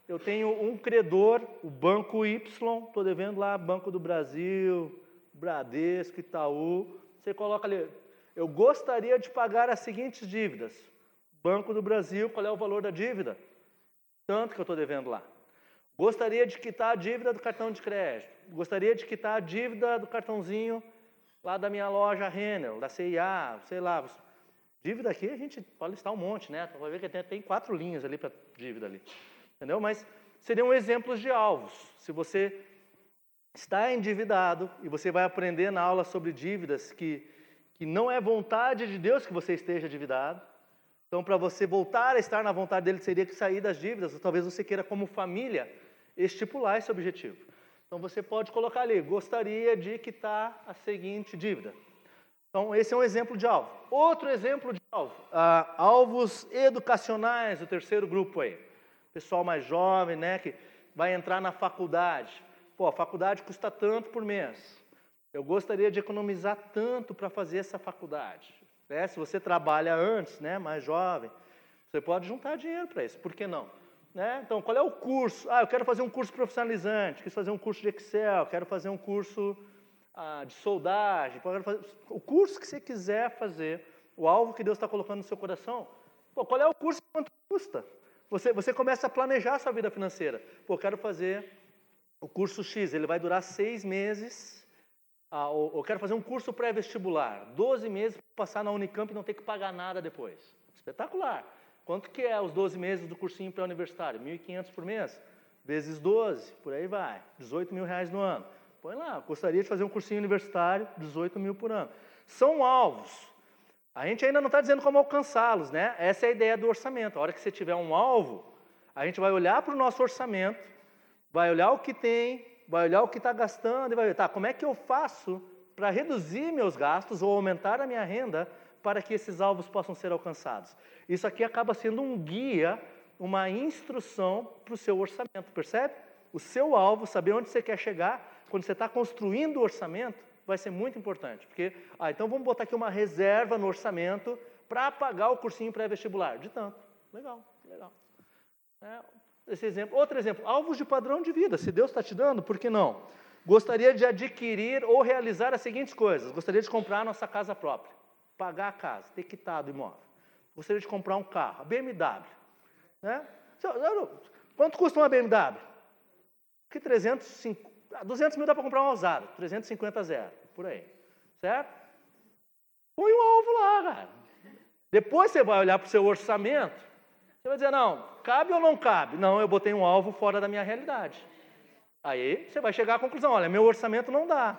eu tenho um credor, o Banco Y, estou devendo lá Banco do Brasil, Bradesco, Itaú, você coloca ali, eu gostaria de pagar as seguintes dívidas. Banco do Brasil, qual é o valor da dívida? Tanto que eu estou devendo lá. Gostaria de quitar a dívida do cartão de crédito. Gostaria de quitar a dívida do cartãozinho lá da minha loja Renner, da CIA, sei lá. Dívida aqui a gente pode listar um monte, né? Vai ver que tem, tem quatro linhas ali para dívida ali. Entendeu? Mas seriam exemplos de alvos. Se você está endividado e você vai aprender na aula sobre dívidas que, que não é vontade de Deus que você esteja endividado. Então, para você voltar a estar na vontade dele, seria que sair das dívidas. Ou talvez você queira, como família, estipular esse objetivo. Então você pode colocar ali, gostaria de quitar a seguinte dívida. Então esse é um exemplo de alvo. Outro exemplo de alvo, ah, alvos educacionais, o terceiro grupo aí. Pessoal mais jovem, né, que vai entrar na faculdade. Pô, a faculdade custa tanto por mês. Eu gostaria de economizar tanto para fazer essa faculdade. É, se você trabalha antes, né, mais jovem, você pode juntar dinheiro para isso. Por que não? Né? Então, qual é o curso? Ah, eu quero fazer um curso profissionalizante, quero fazer um curso de Excel, quero fazer um curso ah, de soldagem, fazer... o curso que você quiser fazer, o alvo que Deus está colocando no seu coração. Pô, qual é o curso quanto custa? Você, você começa a planejar a sua vida financeira. Pô, eu quero fazer o curso X, ele vai durar seis meses. Ah, ou, ou quero fazer um curso pré-vestibular, 12 meses para passar na Unicamp e não ter que pagar nada depois. Espetacular. Quanto que é os 12 meses do cursinho pré-universitário? 1.500 por mês? Vezes 12, por aí vai. 18 mil reais no ano. Põe lá, gostaria de fazer um cursinho universitário, 18 mil por ano. São alvos. A gente ainda não está dizendo como alcançá-los, né? Essa é a ideia do orçamento. A hora que você tiver um alvo, a gente vai olhar para o nosso orçamento, vai olhar o que tem, vai olhar o que está gastando e vai ver, tá, como é que eu faço para reduzir meus gastos ou aumentar a minha renda para que esses alvos possam ser alcançados. Isso aqui acaba sendo um guia, uma instrução para o seu orçamento, percebe? O seu alvo, saber onde você quer chegar, quando você está construindo o orçamento, vai ser muito importante. Porque, ah, então vamos botar aqui uma reserva no orçamento para pagar o cursinho pré-vestibular. De tanto. Legal, legal. É, esse exemplo. Outro exemplo, alvos de padrão de vida. Se Deus está te dando, por que não? Gostaria de adquirir ou realizar as seguintes coisas. Gostaria de comprar a nossa casa própria pagar a casa, ter quitado o imóvel. Gostaria de comprar um carro, a BMW. Né? Quanto custa uma BMW? Que 350, 200 mil dá para comprar um Alzado, 350 zero, por aí. Certo? Põe um alvo lá, cara. Depois você vai olhar para o seu orçamento, você vai dizer, não, cabe ou não cabe? Não, eu botei um alvo fora da minha realidade. Aí você vai chegar à conclusão, olha, meu orçamento não dá.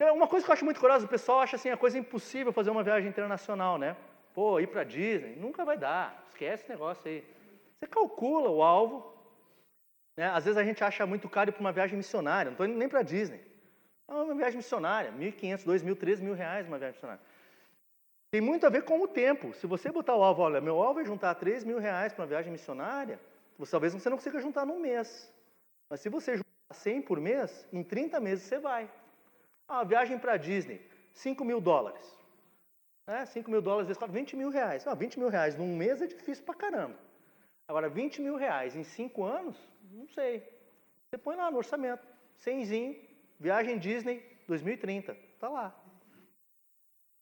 É uma coisa que eu acho muito curiosa, o pessoal acha assim a coisa impossível fazer uma viagem internacional, né? Pô, ir para Disney, nunca vai dar. Esquece esse negócio aí. Você calcula o alvo. Né? Às vezes a gente acha muito caro para uma viagem missionária. Não estou indo nem para Disney. É uma viagem missionária, 1.500, 2.000, 3.000 reais uma viagem missionária. Tem muito a ver com o tempo. Se você botar o alvo, olha, meu alvo é juntar 3 mil reais para uma viagem missionária, você, talvez você não consiga juntar num mês. Mas se você juntar 100 por mês, em 30 meses você vai. Ah, viagem para Disney, 5 mil dólares. É, 5 mil dólares vezes 4, 20 mil reais. Ah, 20 mil reais num mês é difícil pra caramba. Agora, 20 mil reais em 5 anos, não sei. Você põe lá no orçamento, 100zinho, viagem Disney 2030, tá lá.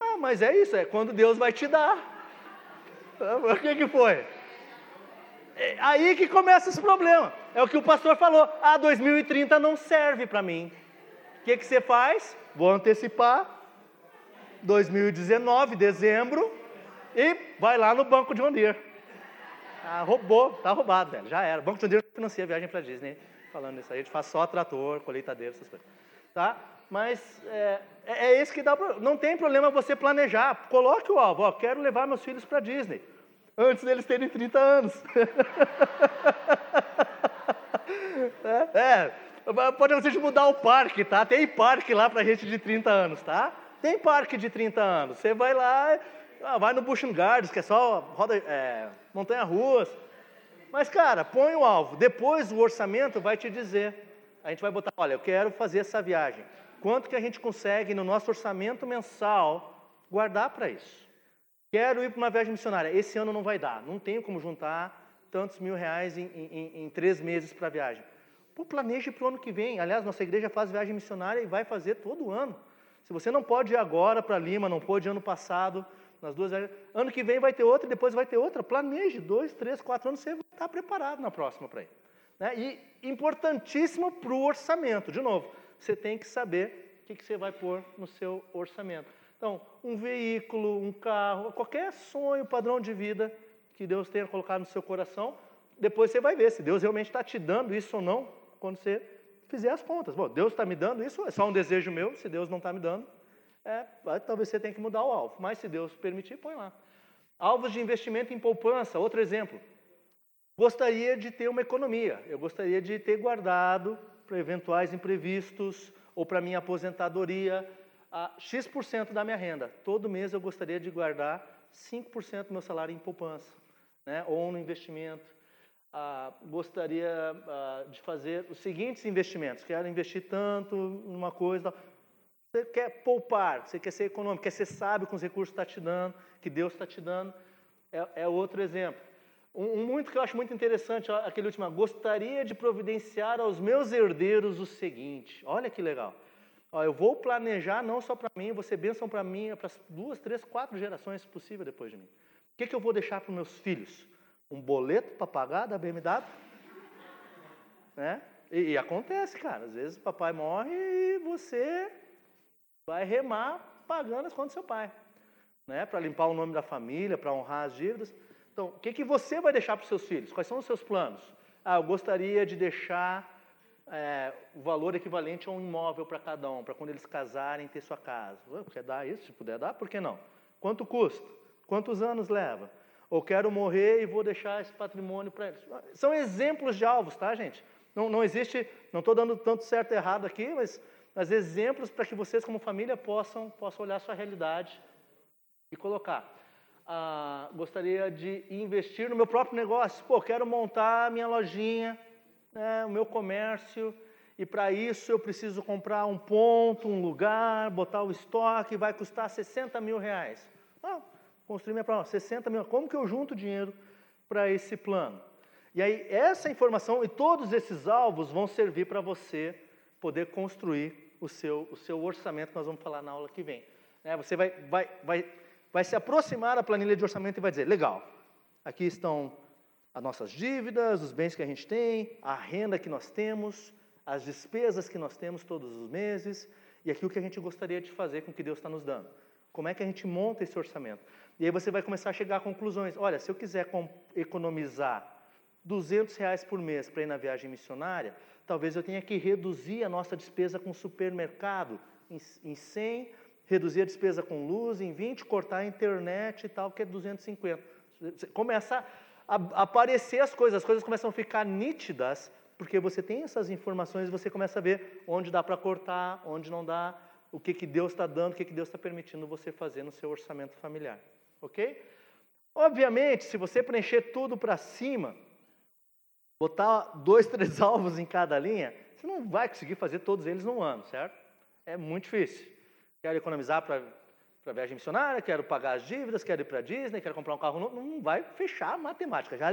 Ah, mas é isso, é quando Deus vai te dar. O que que foi? É aí que começa esse problema. É o que o pastor falou. Ah, 2030 não serve para mim que, que você faz? Vou antecipar. 2019, dezembro, e vai lá no Banco de Ondir. Ah, roubou, tá roubado, velho, já era. O Banco de Ondir financia a viagem para Disney. Falando isso aí, a gente faz só trator, colheitadeira, essas coisas. Tá? Mas é, é, é esse que dá Não tem problema você planejar. Coloque o alvo, ó, quero levar meus filhos para Disney. Antes deles terem 30 anos. é, é Podemos gente mudar o parque, tá? Tem parque lá para gente de 30 anos, tá? Tem parque de 30 anos. Você vai lá, ah, vai no Busch Gardens, que é só roda, é, montanha ruas. Mas, cara, põe o alvo. Depois o orçamento vai te dizer. A gente vai botar, olha, eu quero fazer essa viagem. Quanto que a gente consegue no nosso orçamento mensal guardar para isso? Quero ir para uma viagem missionária. Esse ano não vai dar. Não tenho como juntar tantos mil reais em, em, em três meses para a viagem. Pô, planeje para o ano que vem. Aliás, nossa igreja faz viagem missionária e vai fazer todo ano. Se você não pode ir agora para Lima, não pôde ano passado, nas duas ano que vem vai ter outra e depois vai ter outra. Planeje dois, três, quatro anos, você vai estar preparado na próxima para ir. Né? E importantíssimo para o orçamento. De novo, você tem que saber o que, que você vai pôr no seu orçamento. Então, um veículo, um carro, qualquer sonho, padrão de vida que Deus tenha colocado no seu coração, depois você vai ver se Deus realmente está te dando isso ou não quando você fizer as contas. Bom, Deus está me dando isso, é só um desejo meu, se Deus não está me dando, é, talvez você tenha que mudar o alvo. Mas se Deus permitir, põe lá. Alvos de investimento em poupança, outro exemplo. Gostaria de ter uma economia, eu gostaria de ter guardado para eventuais imprevistos ou para minha aposentadoria a X% da minha renda. Todo mês eu gostaria de guardar 5% do meu salário em poupança, né? ou no investimento ah, gostaria ah, de fazer os seguintes investimentos. Quero investir tanto numa coisa. Você quer poupar, você quer ser econômico, quer ser sábio com os recursos que está te dando, que Deus está te dando. É, é, outro exemplo. Um, um, muito que eu acho muito interessante, aquele último, gostaria de providenciar aos meus herdeiros o seguinte. Olha que legal. Ó, eu vou planejar não só para mim, vou ser bênção para mim, para as duas, três, quatro gerações possível depois de mim. O que, que eu vou deixar para os meus filhos? Um boleto para pagar da BMW. Né? E, e, acontece, cara. Às vezes o papai morre e você vai remar pagando as contas do seu pai. Né? Para limpar o nome da família, para honrar as dívidas. Então, o que, que você vai deixar para os seus filhos? Quais são os seus planos? Ah, eu gostaria de deixar é, o valor equivalente a um imóvel para cada um, para quando eles casarem ter sua casa. Quer dar isso? Se puder dar, por que não? Quanto custa? Quantos anos leva? Ou quero morrer e vou deixar esse patrimônio para eles. São exemplos de alvos, tá, gente? Não, não existe, não estou dando tanto certo e errado aqui, mas mas exemplos para que vocês, como família, possam, possam olhar a sua realidade e colocar. Ah, gostaria de investir no meu próprio negócio. Pô, quero montar minha lojinha, né, o meu comércio, e para isso eu preciso comprar um ponto, um lugar, botar o estoque, vai custar 60 mil reais. Construir minha prova, 60 mil. Como que eu junto dinheiro para esse plano? E aí, essa informação e todos esses alvos vão servir para você poder construir o seu, o seu orçamento, que nós vamos falar na aula que vem. É, você vai, vai, vai, vai se aproximar da planilha de orçamento e vai dizer: legal, aqui estão as nossas dívidas, os bens que a gente tem, a renda que nós temos, as despesas que nós temos todos os meses e aquilo que a gente gostaria de fazer com o que Deus está nos dando. Como é que a gente monta esse orçamento? E aí você vai começar a chegar a conclusões. Olha, se eu quiser economizar 200 reais por mês para ir na viagem missionária, talvez eu tenha que reduzir a nossa despesa com apartamento em, em 100, reduzir a despesa com luz em 20, cortar a internet e tal, que é 250. Começa a aparecer as coisas, as coisas começam a ficar nítidas, porque você tem essas informações e você começa a ver onde dá para cortar, onde não dá, o que, que Deus está dando, o que, que Deus está permitindo você fazer no seu orçamento familiar. Ok? Obviamente, se você preencher tudo para cima, botar dois, três alvos em cada linha, você não vai conseguir fazer todos eles num ano, certo? É muito difícil. Quero economizar para para viagem missionária, quero pagar as dívidas, quero ir para Disney, quero comprar um carro novo. Não vai fechar a matemática. Já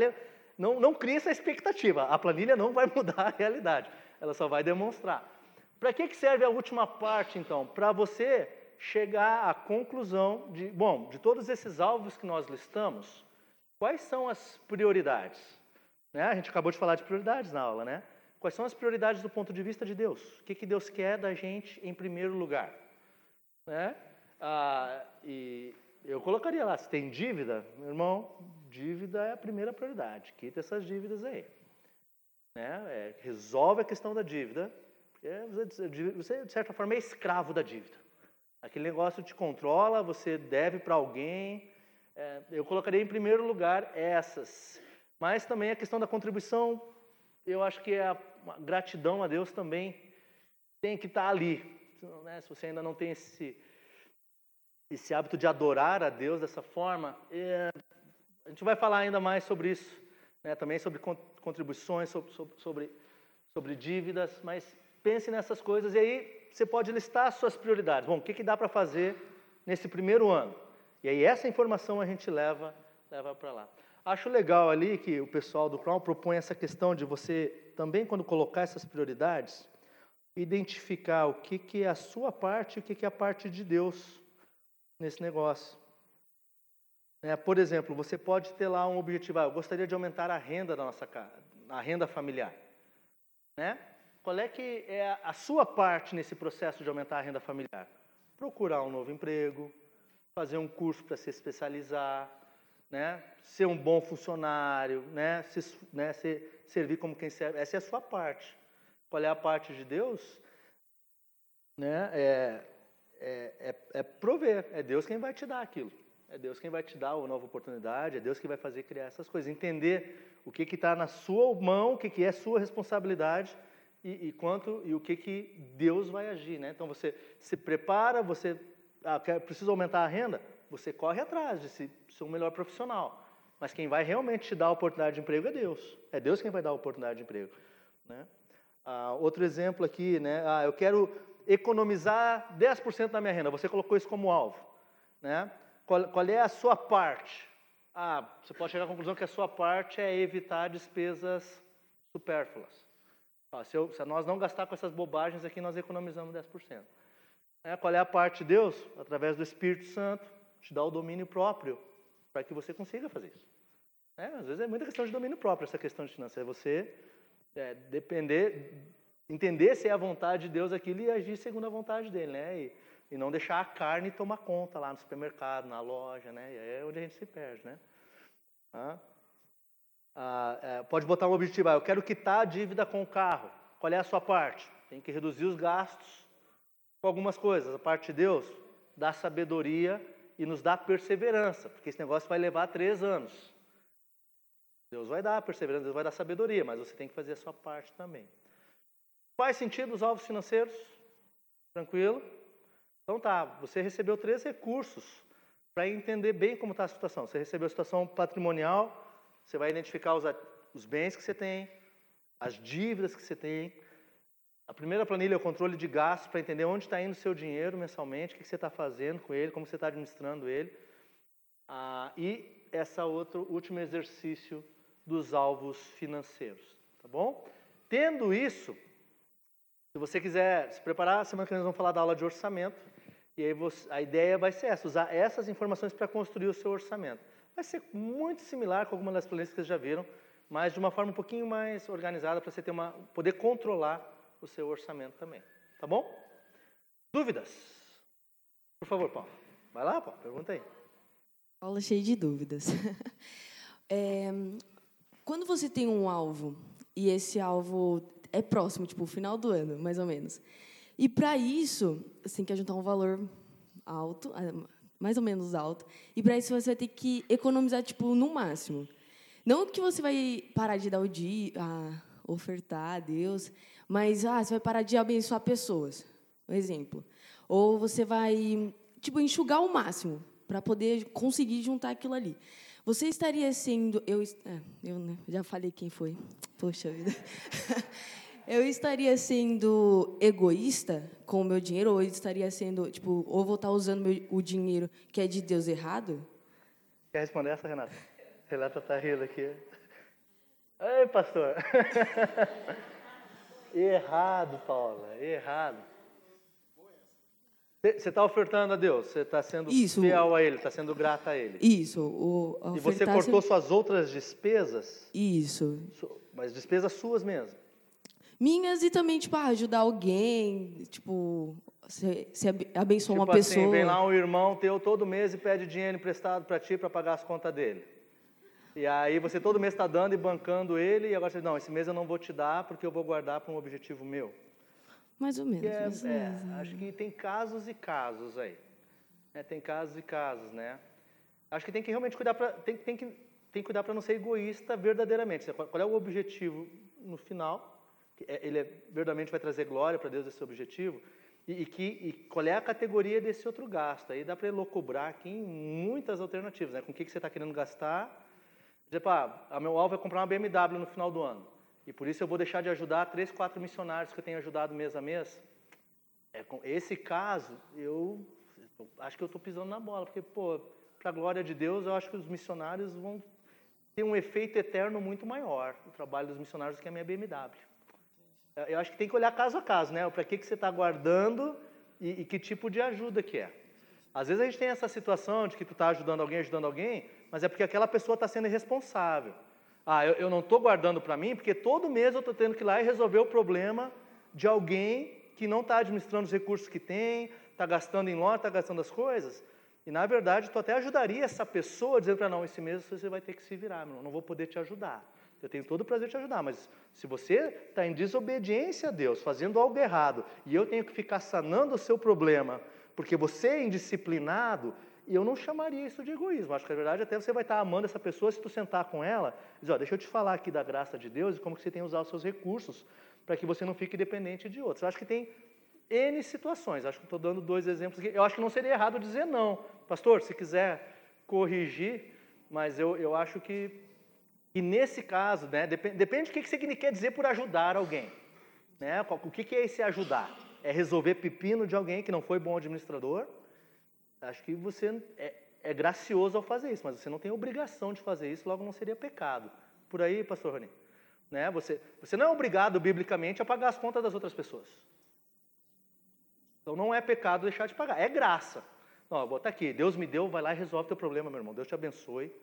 não, não cria essa expectativa. A planilha não vai mudar a realidade. Ela só vai demonstrar. Para que, que serve a última parte, então? Para você chegar à conclusão de, bom, de todos esses alvos que nós listamos, quais são as prioridades? Né? A gente acabou de falar de prioridades na aula, né? Quais são as prioridades do ponto de vista de Deus? O que, que Deus quer da gente em primeiro lugar? Né? Ah, e eu colocaria lá, se tem dívida, meu irmão, dívida é a primeira prioridade. Quita essas dívidas aí. Né? É, resolve a questão da dívida. Você, de certa forma, é escravo da dívida. Aquele negócio te controla, você deve para alguém. É, eu colocaria em primeiro lugar essas. Mas também a questão da contribuição, eu acho que a gratidão a Deus também tem que estar ali. Né? Se você ainda não tem esse, esse hábito de adorar a Deus dessa forma, é, a gente vai falar ainda mais sobre isso, né? também sobre contribuições, sobre, sobre, sobre dívidas, mas pense nessas coisas e aí você pode listar as suas prioridades. Bom, o que, que dá para fazer nesse primeiro ano? E aí essa informação a gente leva, leva para lá. Acho legal ali que o pessoal do Crown propõe essa questão de você também, quando colocar essas prioridades, identificar o que, que é a sua parte e o que, que é a parte de Deus nesse negócio. É, por exemplo, você pode ter lá um objetivo, ah, eu gostaria de aumentar a renda da nossa casa, a renda familiar. Né? Qual é que é a sua parte nesse processo de aumentar a renda familiar? Procurar um novo emprego, fazer um curso para se especializar, né? ser um bom funcionário, né? Se, né? Se, servir como quem serve. Essa é a sua parte. Qual é a parte de Deus? Né? É, é, é, é prover. É Deus quem vai te dar aquilo. É Deus quem vai te dar uma nova oportunidade. É Deus quem vai fazer criar essas coisas. Entender o que está na sua mão, o que, que é sua responsabilidade e, e, quanto e o que, que Deus vai agir. Né? Então você se prepara, você ah, precisa aumentar a renda, você corre atrás de se, ser um melhor profissional. Mas quem vai realmente te dar a oportunidade de emprego é Deus. É Deus quem vai dar a oportunidade de emprego. Né? Ah, outro exemplo aqui, né? Ah, eu quero economizar 10% da minha renda. Você colocou isso como alvo. Né? Qual, qual, é a sua parte? Ah, você pode chegar à conclusão que a sua parte é evitar despesas supérfluas. Ah, se, eu, se, nós não gastar com essas bobagens aqui, nós economizamos 10%. É, qual é a parte de Deus? Através do Espírito Santo, te dá o domínio próprio para que você consiga fazer isso. É, às vezes é muita questão de domínio próprio essa questão de finanças. É você é, depender, entender se é a vontade de Deus aquilo e agir segundo a vontade dele, né? E, e não deixar a carne tomar conta lá no supermercado, na loja, né? E aí é onde a gente se perde, né? Ah, ah, é, pode botar um objetivo, ah, eu quero quitar a dívida com o carro. Qual é a sua parte? Tem que reduzir os gastos com algumas coisas. A parte de Deus dá sabedoria e nos dá perseverança, porque esse negócio vai levar três anos. Deus vai dar perseverança, Deus vai dar sabedoria, mas você tem que fazer a sua parte também. Faz sentido os alvos financeiros? Tranquilo? Então tá, você recebeu três recursos para entender bem como está a situação. Você recebeu a situação patrimonial, você vai identificar os, os bens que você tem, as dívidas que você tem. A primeira planilha é o controle de gastos para entender onde está indo o seu dinheiro mensalmente, o que você está fazendo com ele, como você está administrando ele. Ah, e essa outro último exercício dos alvos financeiros, tá bom? Tendo isso, se você quiser se preparar, semana que vem nós vamos falar da aula de orçamento. E aí você, a ideia vai ser essa, usar essas informações para construir o seu orçamento. Vai ser muito similar com algumas das planilhas que vocês já viram, mas de uma forma um pouquinho mais organizada para você ter uma, poder controlar o seu orçamento também. Tá bom? Dúvidas? Por favor, Paulo. Vai lá, Paulo, pergunta aí. Aula cheia de dúvidas. É, quando você tem um alvo e esse alvo é próximo, tipo, final do ano, mais ou menos. E para isso, você tem que juntar um valor alto, mais ou menos alto. E para isso você vai ter que economizar, tipo, no máximo. Não que você vai parar de dar o dia, a ofertar a Deus, mas ah, você vai parar de abençoar pessoas. Um exemplo. Ou você vai, tipo, enxugar o máximo para poder conseguir juntar aquilo ali. Você estaria sendo. Eu, é, eu né, já falei quem foi. Poxa vida. eu estaria sendo egoísta com o meu dinheiro, ou eu estaria sendo, tipo, ou vou estar usando meu, o dinheiro que é de Deus errado? Quer responder essa, Renata? Renata está rindo aqui. Ei, pastor. errado, Paula, errado. Você está ofertando a Deus, você está sendo Isso. fiel a Ele, está sendo grata a Ele. Isso. O, e você cortou suas outras despesas? Isso. Mas despesas suas mesmo? Minhas e também, tipo, ah, ajudar alguém, tipo, se, se abençoar tipo uma assim, pessoa. vem lá um irmão teu todo mês e pede dinheiro emprestado para ti para pagar as contas dele. E aí você todo mês está dando e bancando ele, e agora você diz, não, esse mês eu não vou te dar porque eu vou guardar para um objetivo meu. Mais ou menos. É, mais é, menos. acho que tem casos e casos aí. É, tem casos e casos, né? Acho que tem que realmente cuidar para tem, tem que tem que cuidar para não ser egoísta verdadeiramente. Qual é o objetivo no final? É, ele é, verdadeiramente vai trazer glória para Deus esse objetivo e, e, que, e qual é a categoria desse outro gasto? Aí dá para elocubrar aqui em muitas alternativas, né? Com o que, que você está querendo gastar? Tipo, ah, a meu alvo é comprar uma BMW no final do ano. E por isso eu vou deixar de ajudar três, quatro missionários que eu tenho ajudado mês a mês. É, com esse caso, eu acho que eu estou pisando na bola, porque, pô, para a glória de Deus, eu acho que os missionários vão ter um efeito eterno muito maior, o trabalho dos missionários, que a minha BMW. Eu acho que tem que olhar caso a caso, né? Para que, que você está guardando e, e, que tipo de ajuda que é. Às vezes a gente tem essa situação de que tu está ajudando alguém, ajudando alguém, mas é porque aquela pessoa está sendo irresponsável. Ah, eu, eu não estou guardando para mim, porque todo mês eu estou tendo que ir lá e resolver o problema de alguém que não está administrando os recursos que tem, está gastando em loja, está gastando as coisas. E, na verdade, tu até ajudaria essa pessoa, dizendo para não, esse mês você vai ter que se virar, meu, não vou poder te ajudar. Eu tenho todo o prazer de te ajudar, mas se você está em desobediência a Deus, fazendo algo errado, e eu tenho que ficar sanando o seu problema, porque você é indisciplinado, eu não chamaria isso de egoísmo. Acho que, na verdade, até você vai estar amando essa pessoa se tu sentar com ela e dizer, deixa eu te falar aqui da graça de Deus e como que você tem usar os seus recursos para que você não fique dependente de outros. Eu acho que tem N situações. Acho que estou dando dois exemplos aqui. Eu acho que não seria errado dizer não. Pastor, se quiser corrigir, mas eu, eu acho que, e nesse caso, né, depende, depende do que você quer dizer por ajudar alguém. Né? O que, é esse ajudar? É resolver pepino de alguém que não foi bom administrador? Acho que você é, é, gracioso ao fazer isso, mas você não tem obrigação de fazer isso, logo não seria pecado. Por aí, pastor Rony? Né? Você, você não é obrigado, biblicamente, a pagar as contas das outras pessoas. Então não é pecado deixar de pagar, é graça. Não, estar aqui, Deus me deu, vai lá e resolve teu problema, meu irmão. Deus te abençoe.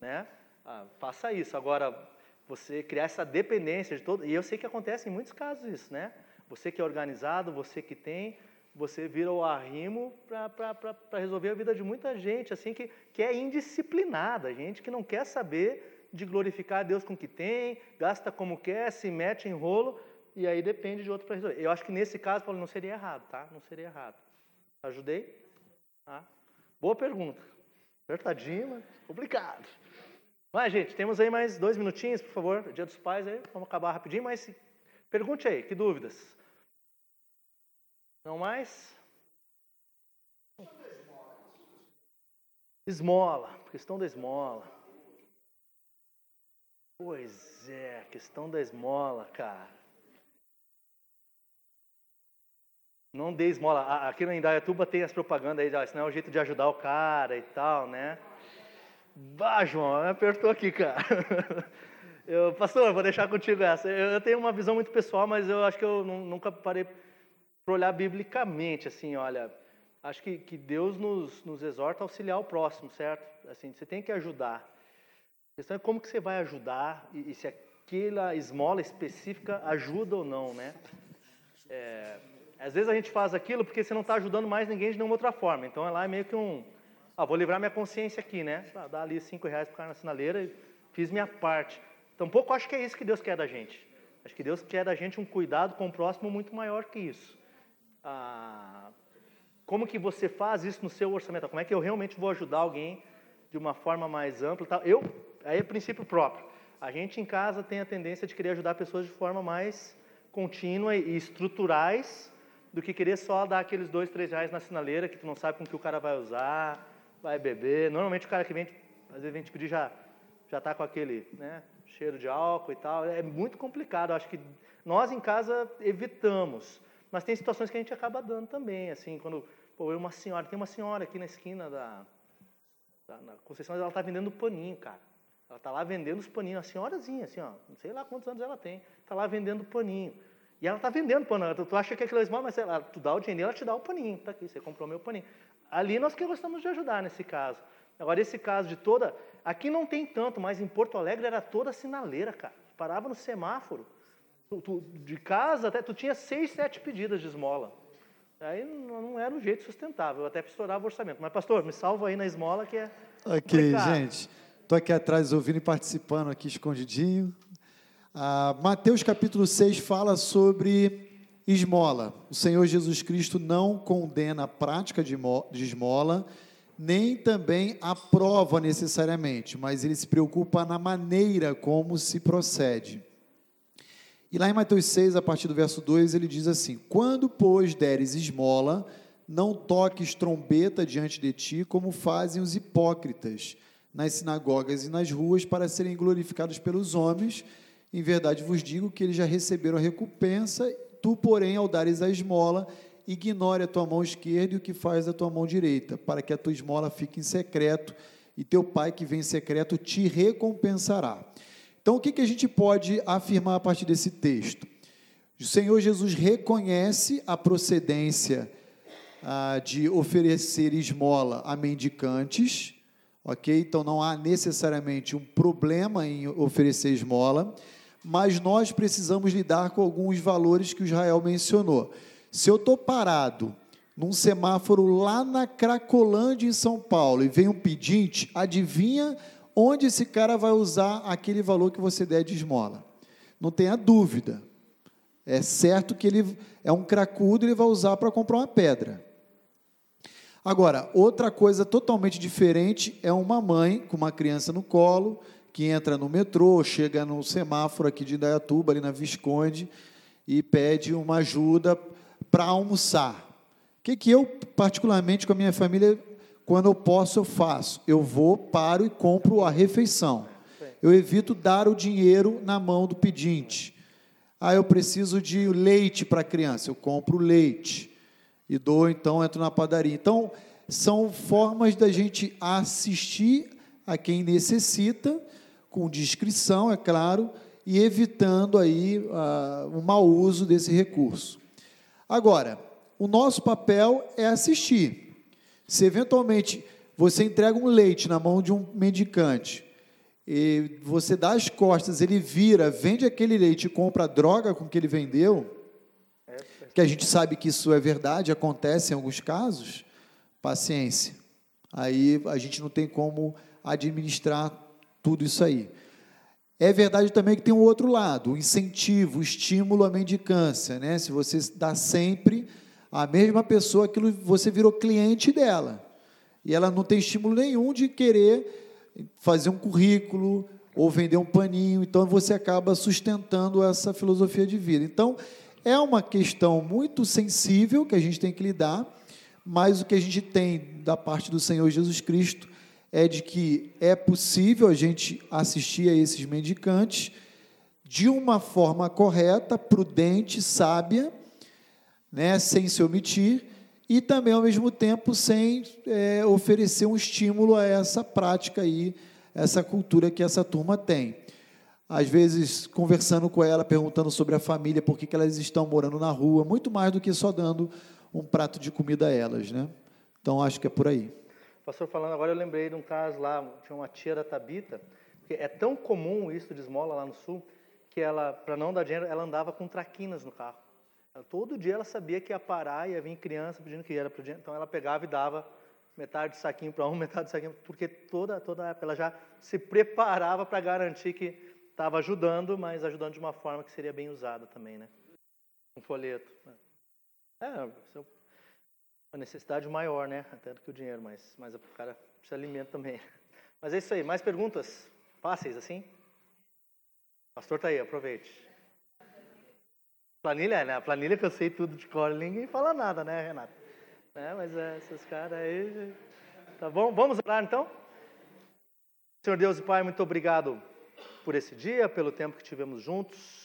Né? Ah, faça isso. Agora, você criar essa dependência de todo. E eu sei que acontece em muitos casos isso, né? Você que é organizado, você que tem, você vira o arrimo para resolver a vida de muita gente, assim, que, que é indisciplinada, gente que não quer saber de glorificar a Deus com o que tem, gasta como quer, se mete em rolo, e aí depende de outro para resolver. Eu acho que nesse caso, Paulo, não seria errado, tá? Não seria errado. Ajudei? Tá? Boa pergunta. Apertadinho, mas complicado. Mas, gente, temos aí mais dois minutinhos, por favor. Dia dos Pais aí, vamos acabar rapidinho, mas pergunte aí, que dúvidas? Não mais? Esmola, questão da esmola. Pois é, questão da esmola, cara. Não dê esmola. Aqui na Indaiatuba tem as propagandas aí, esse não é o jeito de ajudar o cara e tal, né? Bah, João, apertou aqui, cara. Eu, pastor, vou deixar contigo essa. Eu, tenho uma visão muito pessoal, mas eu acho que eu nunca parei para olhar biblicamente, assim, olha, acho que, que Deus nos, nos exorta a auxiliar o próximo, certo? Assim, você tem que ajudar. A questão é como que você vai ajudar e, e se aquela esmola específica ajuda ou não, né? É, às vezes a gente faz aquilo porque você não está ajudando mais ninguém de nenhuma outra forma. Então é lá é meio que um, ah, vou livrar minha consciência aqui, né? Dá ali cinco reais para o cara na sinaleira e fiz minha parte. Tampouco acho que é isso que Deus quer da gente. Acho que Deus quer da gente um cuidado com o próximo muito maior que isso. Ah, como que você faz isso no seu orçamento? Como é que eu realmente vou ajudar alguém de uma forma mais ampla? Tal? Eu, aí é princípio próprio. A gente em casa tem a tendência de querer ajudar pessoas de forma mais contínua e estruturais do que querer só dar aqueles dois, três reais na sinaleira que tu não sabe com que o cara vai usar, vai beber. Normalmente o cara que vem, às vezes vem te pedir já já está com aquele, né, cheiro de álcool e tal. É muito complicado. Acho que nós em casa evitamos, mas tem situações que a gente acaba dando também. Assim, quando pô, eu uma senhora, tem uma senhora aqui na esquina da, da na Conceição, ela está vendendo paninho, cara. Ela está lá vendendo os paninhos, uma senhorazinha, assim, ó, não sei lá quantos anos ela tem, está lá vendendo paninho. E ela está vendendo pano. Tu, tu acha que aquilo é esmola, mas ela, tu dá o dinheiro, ela te dá o paninho. Tá aqui, você comprou meu paninho. Ali nós que gostamos de ajudar nesse caso. Agora, esse caso de toda. Aqui não tem tanto, mas em Porto Alegre era toda sinaleira, cara. Parava no semáforo. Tu, tu, de casa até tu tinha seis, sete pedidas de esmola. Aí não era um jeito sustentável, até estourava o orçamento. Mas, pastor, me salva aí na esmola que é. Ok, complicado. gente. Estou aqui atrás ouvindo e participando aqui escondidinho. Ah, Mateus capítulo 6 fala sobre esmola. O Senhor Jesus Cristo não condena a prática de esmola nem também aprova necessariamente, mas ele se preocupa na maneira como se procede. E lá em Mateus 6, a partir do verso 2, ele diz assim: Quando, pois, deres esmola, não toques trombeta diante de ti, como fazem os hipócritas nas sinagogas e nas ruas, para serem glorificados pelos homens. Em verdade vos digo que eles já receberam a recompensa, tu, porém, ao dares a esmola, ignore a tua mão esquerda e o que faz a tua mão direita, para que a tua esmola fique em secreto e teu pai que vem em secreto te recompensará. Então, o que, que a gente pode afirmar a partir desse texto? O Senhor Jesus reconhece a procedência ah, de oferecer esmola a mendicantes, ok? Então, não há necessariamente um problema em oferecer esmola, mas nós precisamos lidar com alguns valores que o Israel mencionou. Se eu estou parado num semáforo lá na Cracolândia, em São Paulo, e vem um pedinte, adivinha onde esse cara vai usar aquele valor que você der de esmola? Não tenha dúvida. É certo que ele é um cracudo, ele vai usar para comprar uma pedra. Agora, outra coisa totalmente diferente é uma mãe com uma criança no colo, que entra no metrô, chega no semáforo aqui de Indaiatuba, ali na Visconde, e pede uma ajuda para almoçar. O que, que eu, particularmente com a minha família, quando eu posso, eu faço? Eu vou, paro e compro a refeição. Eu evito dar o dinheiro na mão do pedinte. Ah, eu preciso de leite para a criança, eu compro leite. E dou, então, entro na padaria. Então, são formas da gente assistir a quem necessita, com discrição, é claro, e evitando aí uh, o mau uso desse recurso. Agora, o nosso papel é assistir. Se eventualmente você entrega um leite na mão de um mendicante, e você dá as costas, ele vira, vende aquele leite e compra a droga com que ele vendeu, que a gente sabe que isso é verdade, acontece em alguns casos, paciência. Aí a gente não tem como administrar tudo isso aí. É verdade também que tem um outro lado, o incentivo, o estímulo à mendicância, né? Se você dá sempre a mesma pessoa, aquilo você virou cliente dela. E ela não tem estímulo nenhum de querer fazer um currículo ou vender um paninho, então você acaba sustentando essa filosofia de vida. Então, É uma questão muito sensível que a gente tem que lidar, mas o que a gente tem da parte do Senhor Jesus Cristo é de que é possível a gente assistir a esses mendicantes de uma forma correta, prudente, sábia, né, sem se omitir, e também, ao mesmo tempo, sem é, oferecer um estímulo a essa prática aí, essa cultura que essa turma tem. Às vezes, conversando com ela, perguntando sobre a família, por que, que elas estão morando na rua, muito mais do que só dando um prato de comida a elas. Né? Então, acho que é por aí. Pastor, falando agora, eu lembrei de um caso lá, tinha uma tia da Tabita, que é tão comum isso de esmola lá no sul, que ela, para não dar dinheiro, ela andava com traquinas no carro. Todo dia ela sabia que ia parar, ia vir criança pedindo que era para dinheiro, então ela pegava e dava metade de saquinho para um, metade de saquinho, porque toda toda ela já se preparava para garantir que estava ajudando, mas ajudando de uma forma que seria bem usada também, né? Um folheto. É, é uma necessidade maior, né? Até do que o dinheiro, mas, mas o cara precisa de alimento também. Mas é isso aí. Mais perguntas? Fáceis assim? Pastor está aí, aproveite. Planilha, né? A planilha que eu sei tudo de cor, ninguém fala nada, né, Renato? É, mas é, esses caras aí. Tá bom? Vamos orar então? Senhor Deus e Pai, muito obrigado por esse dia, pelo tempo que tivemos juntos.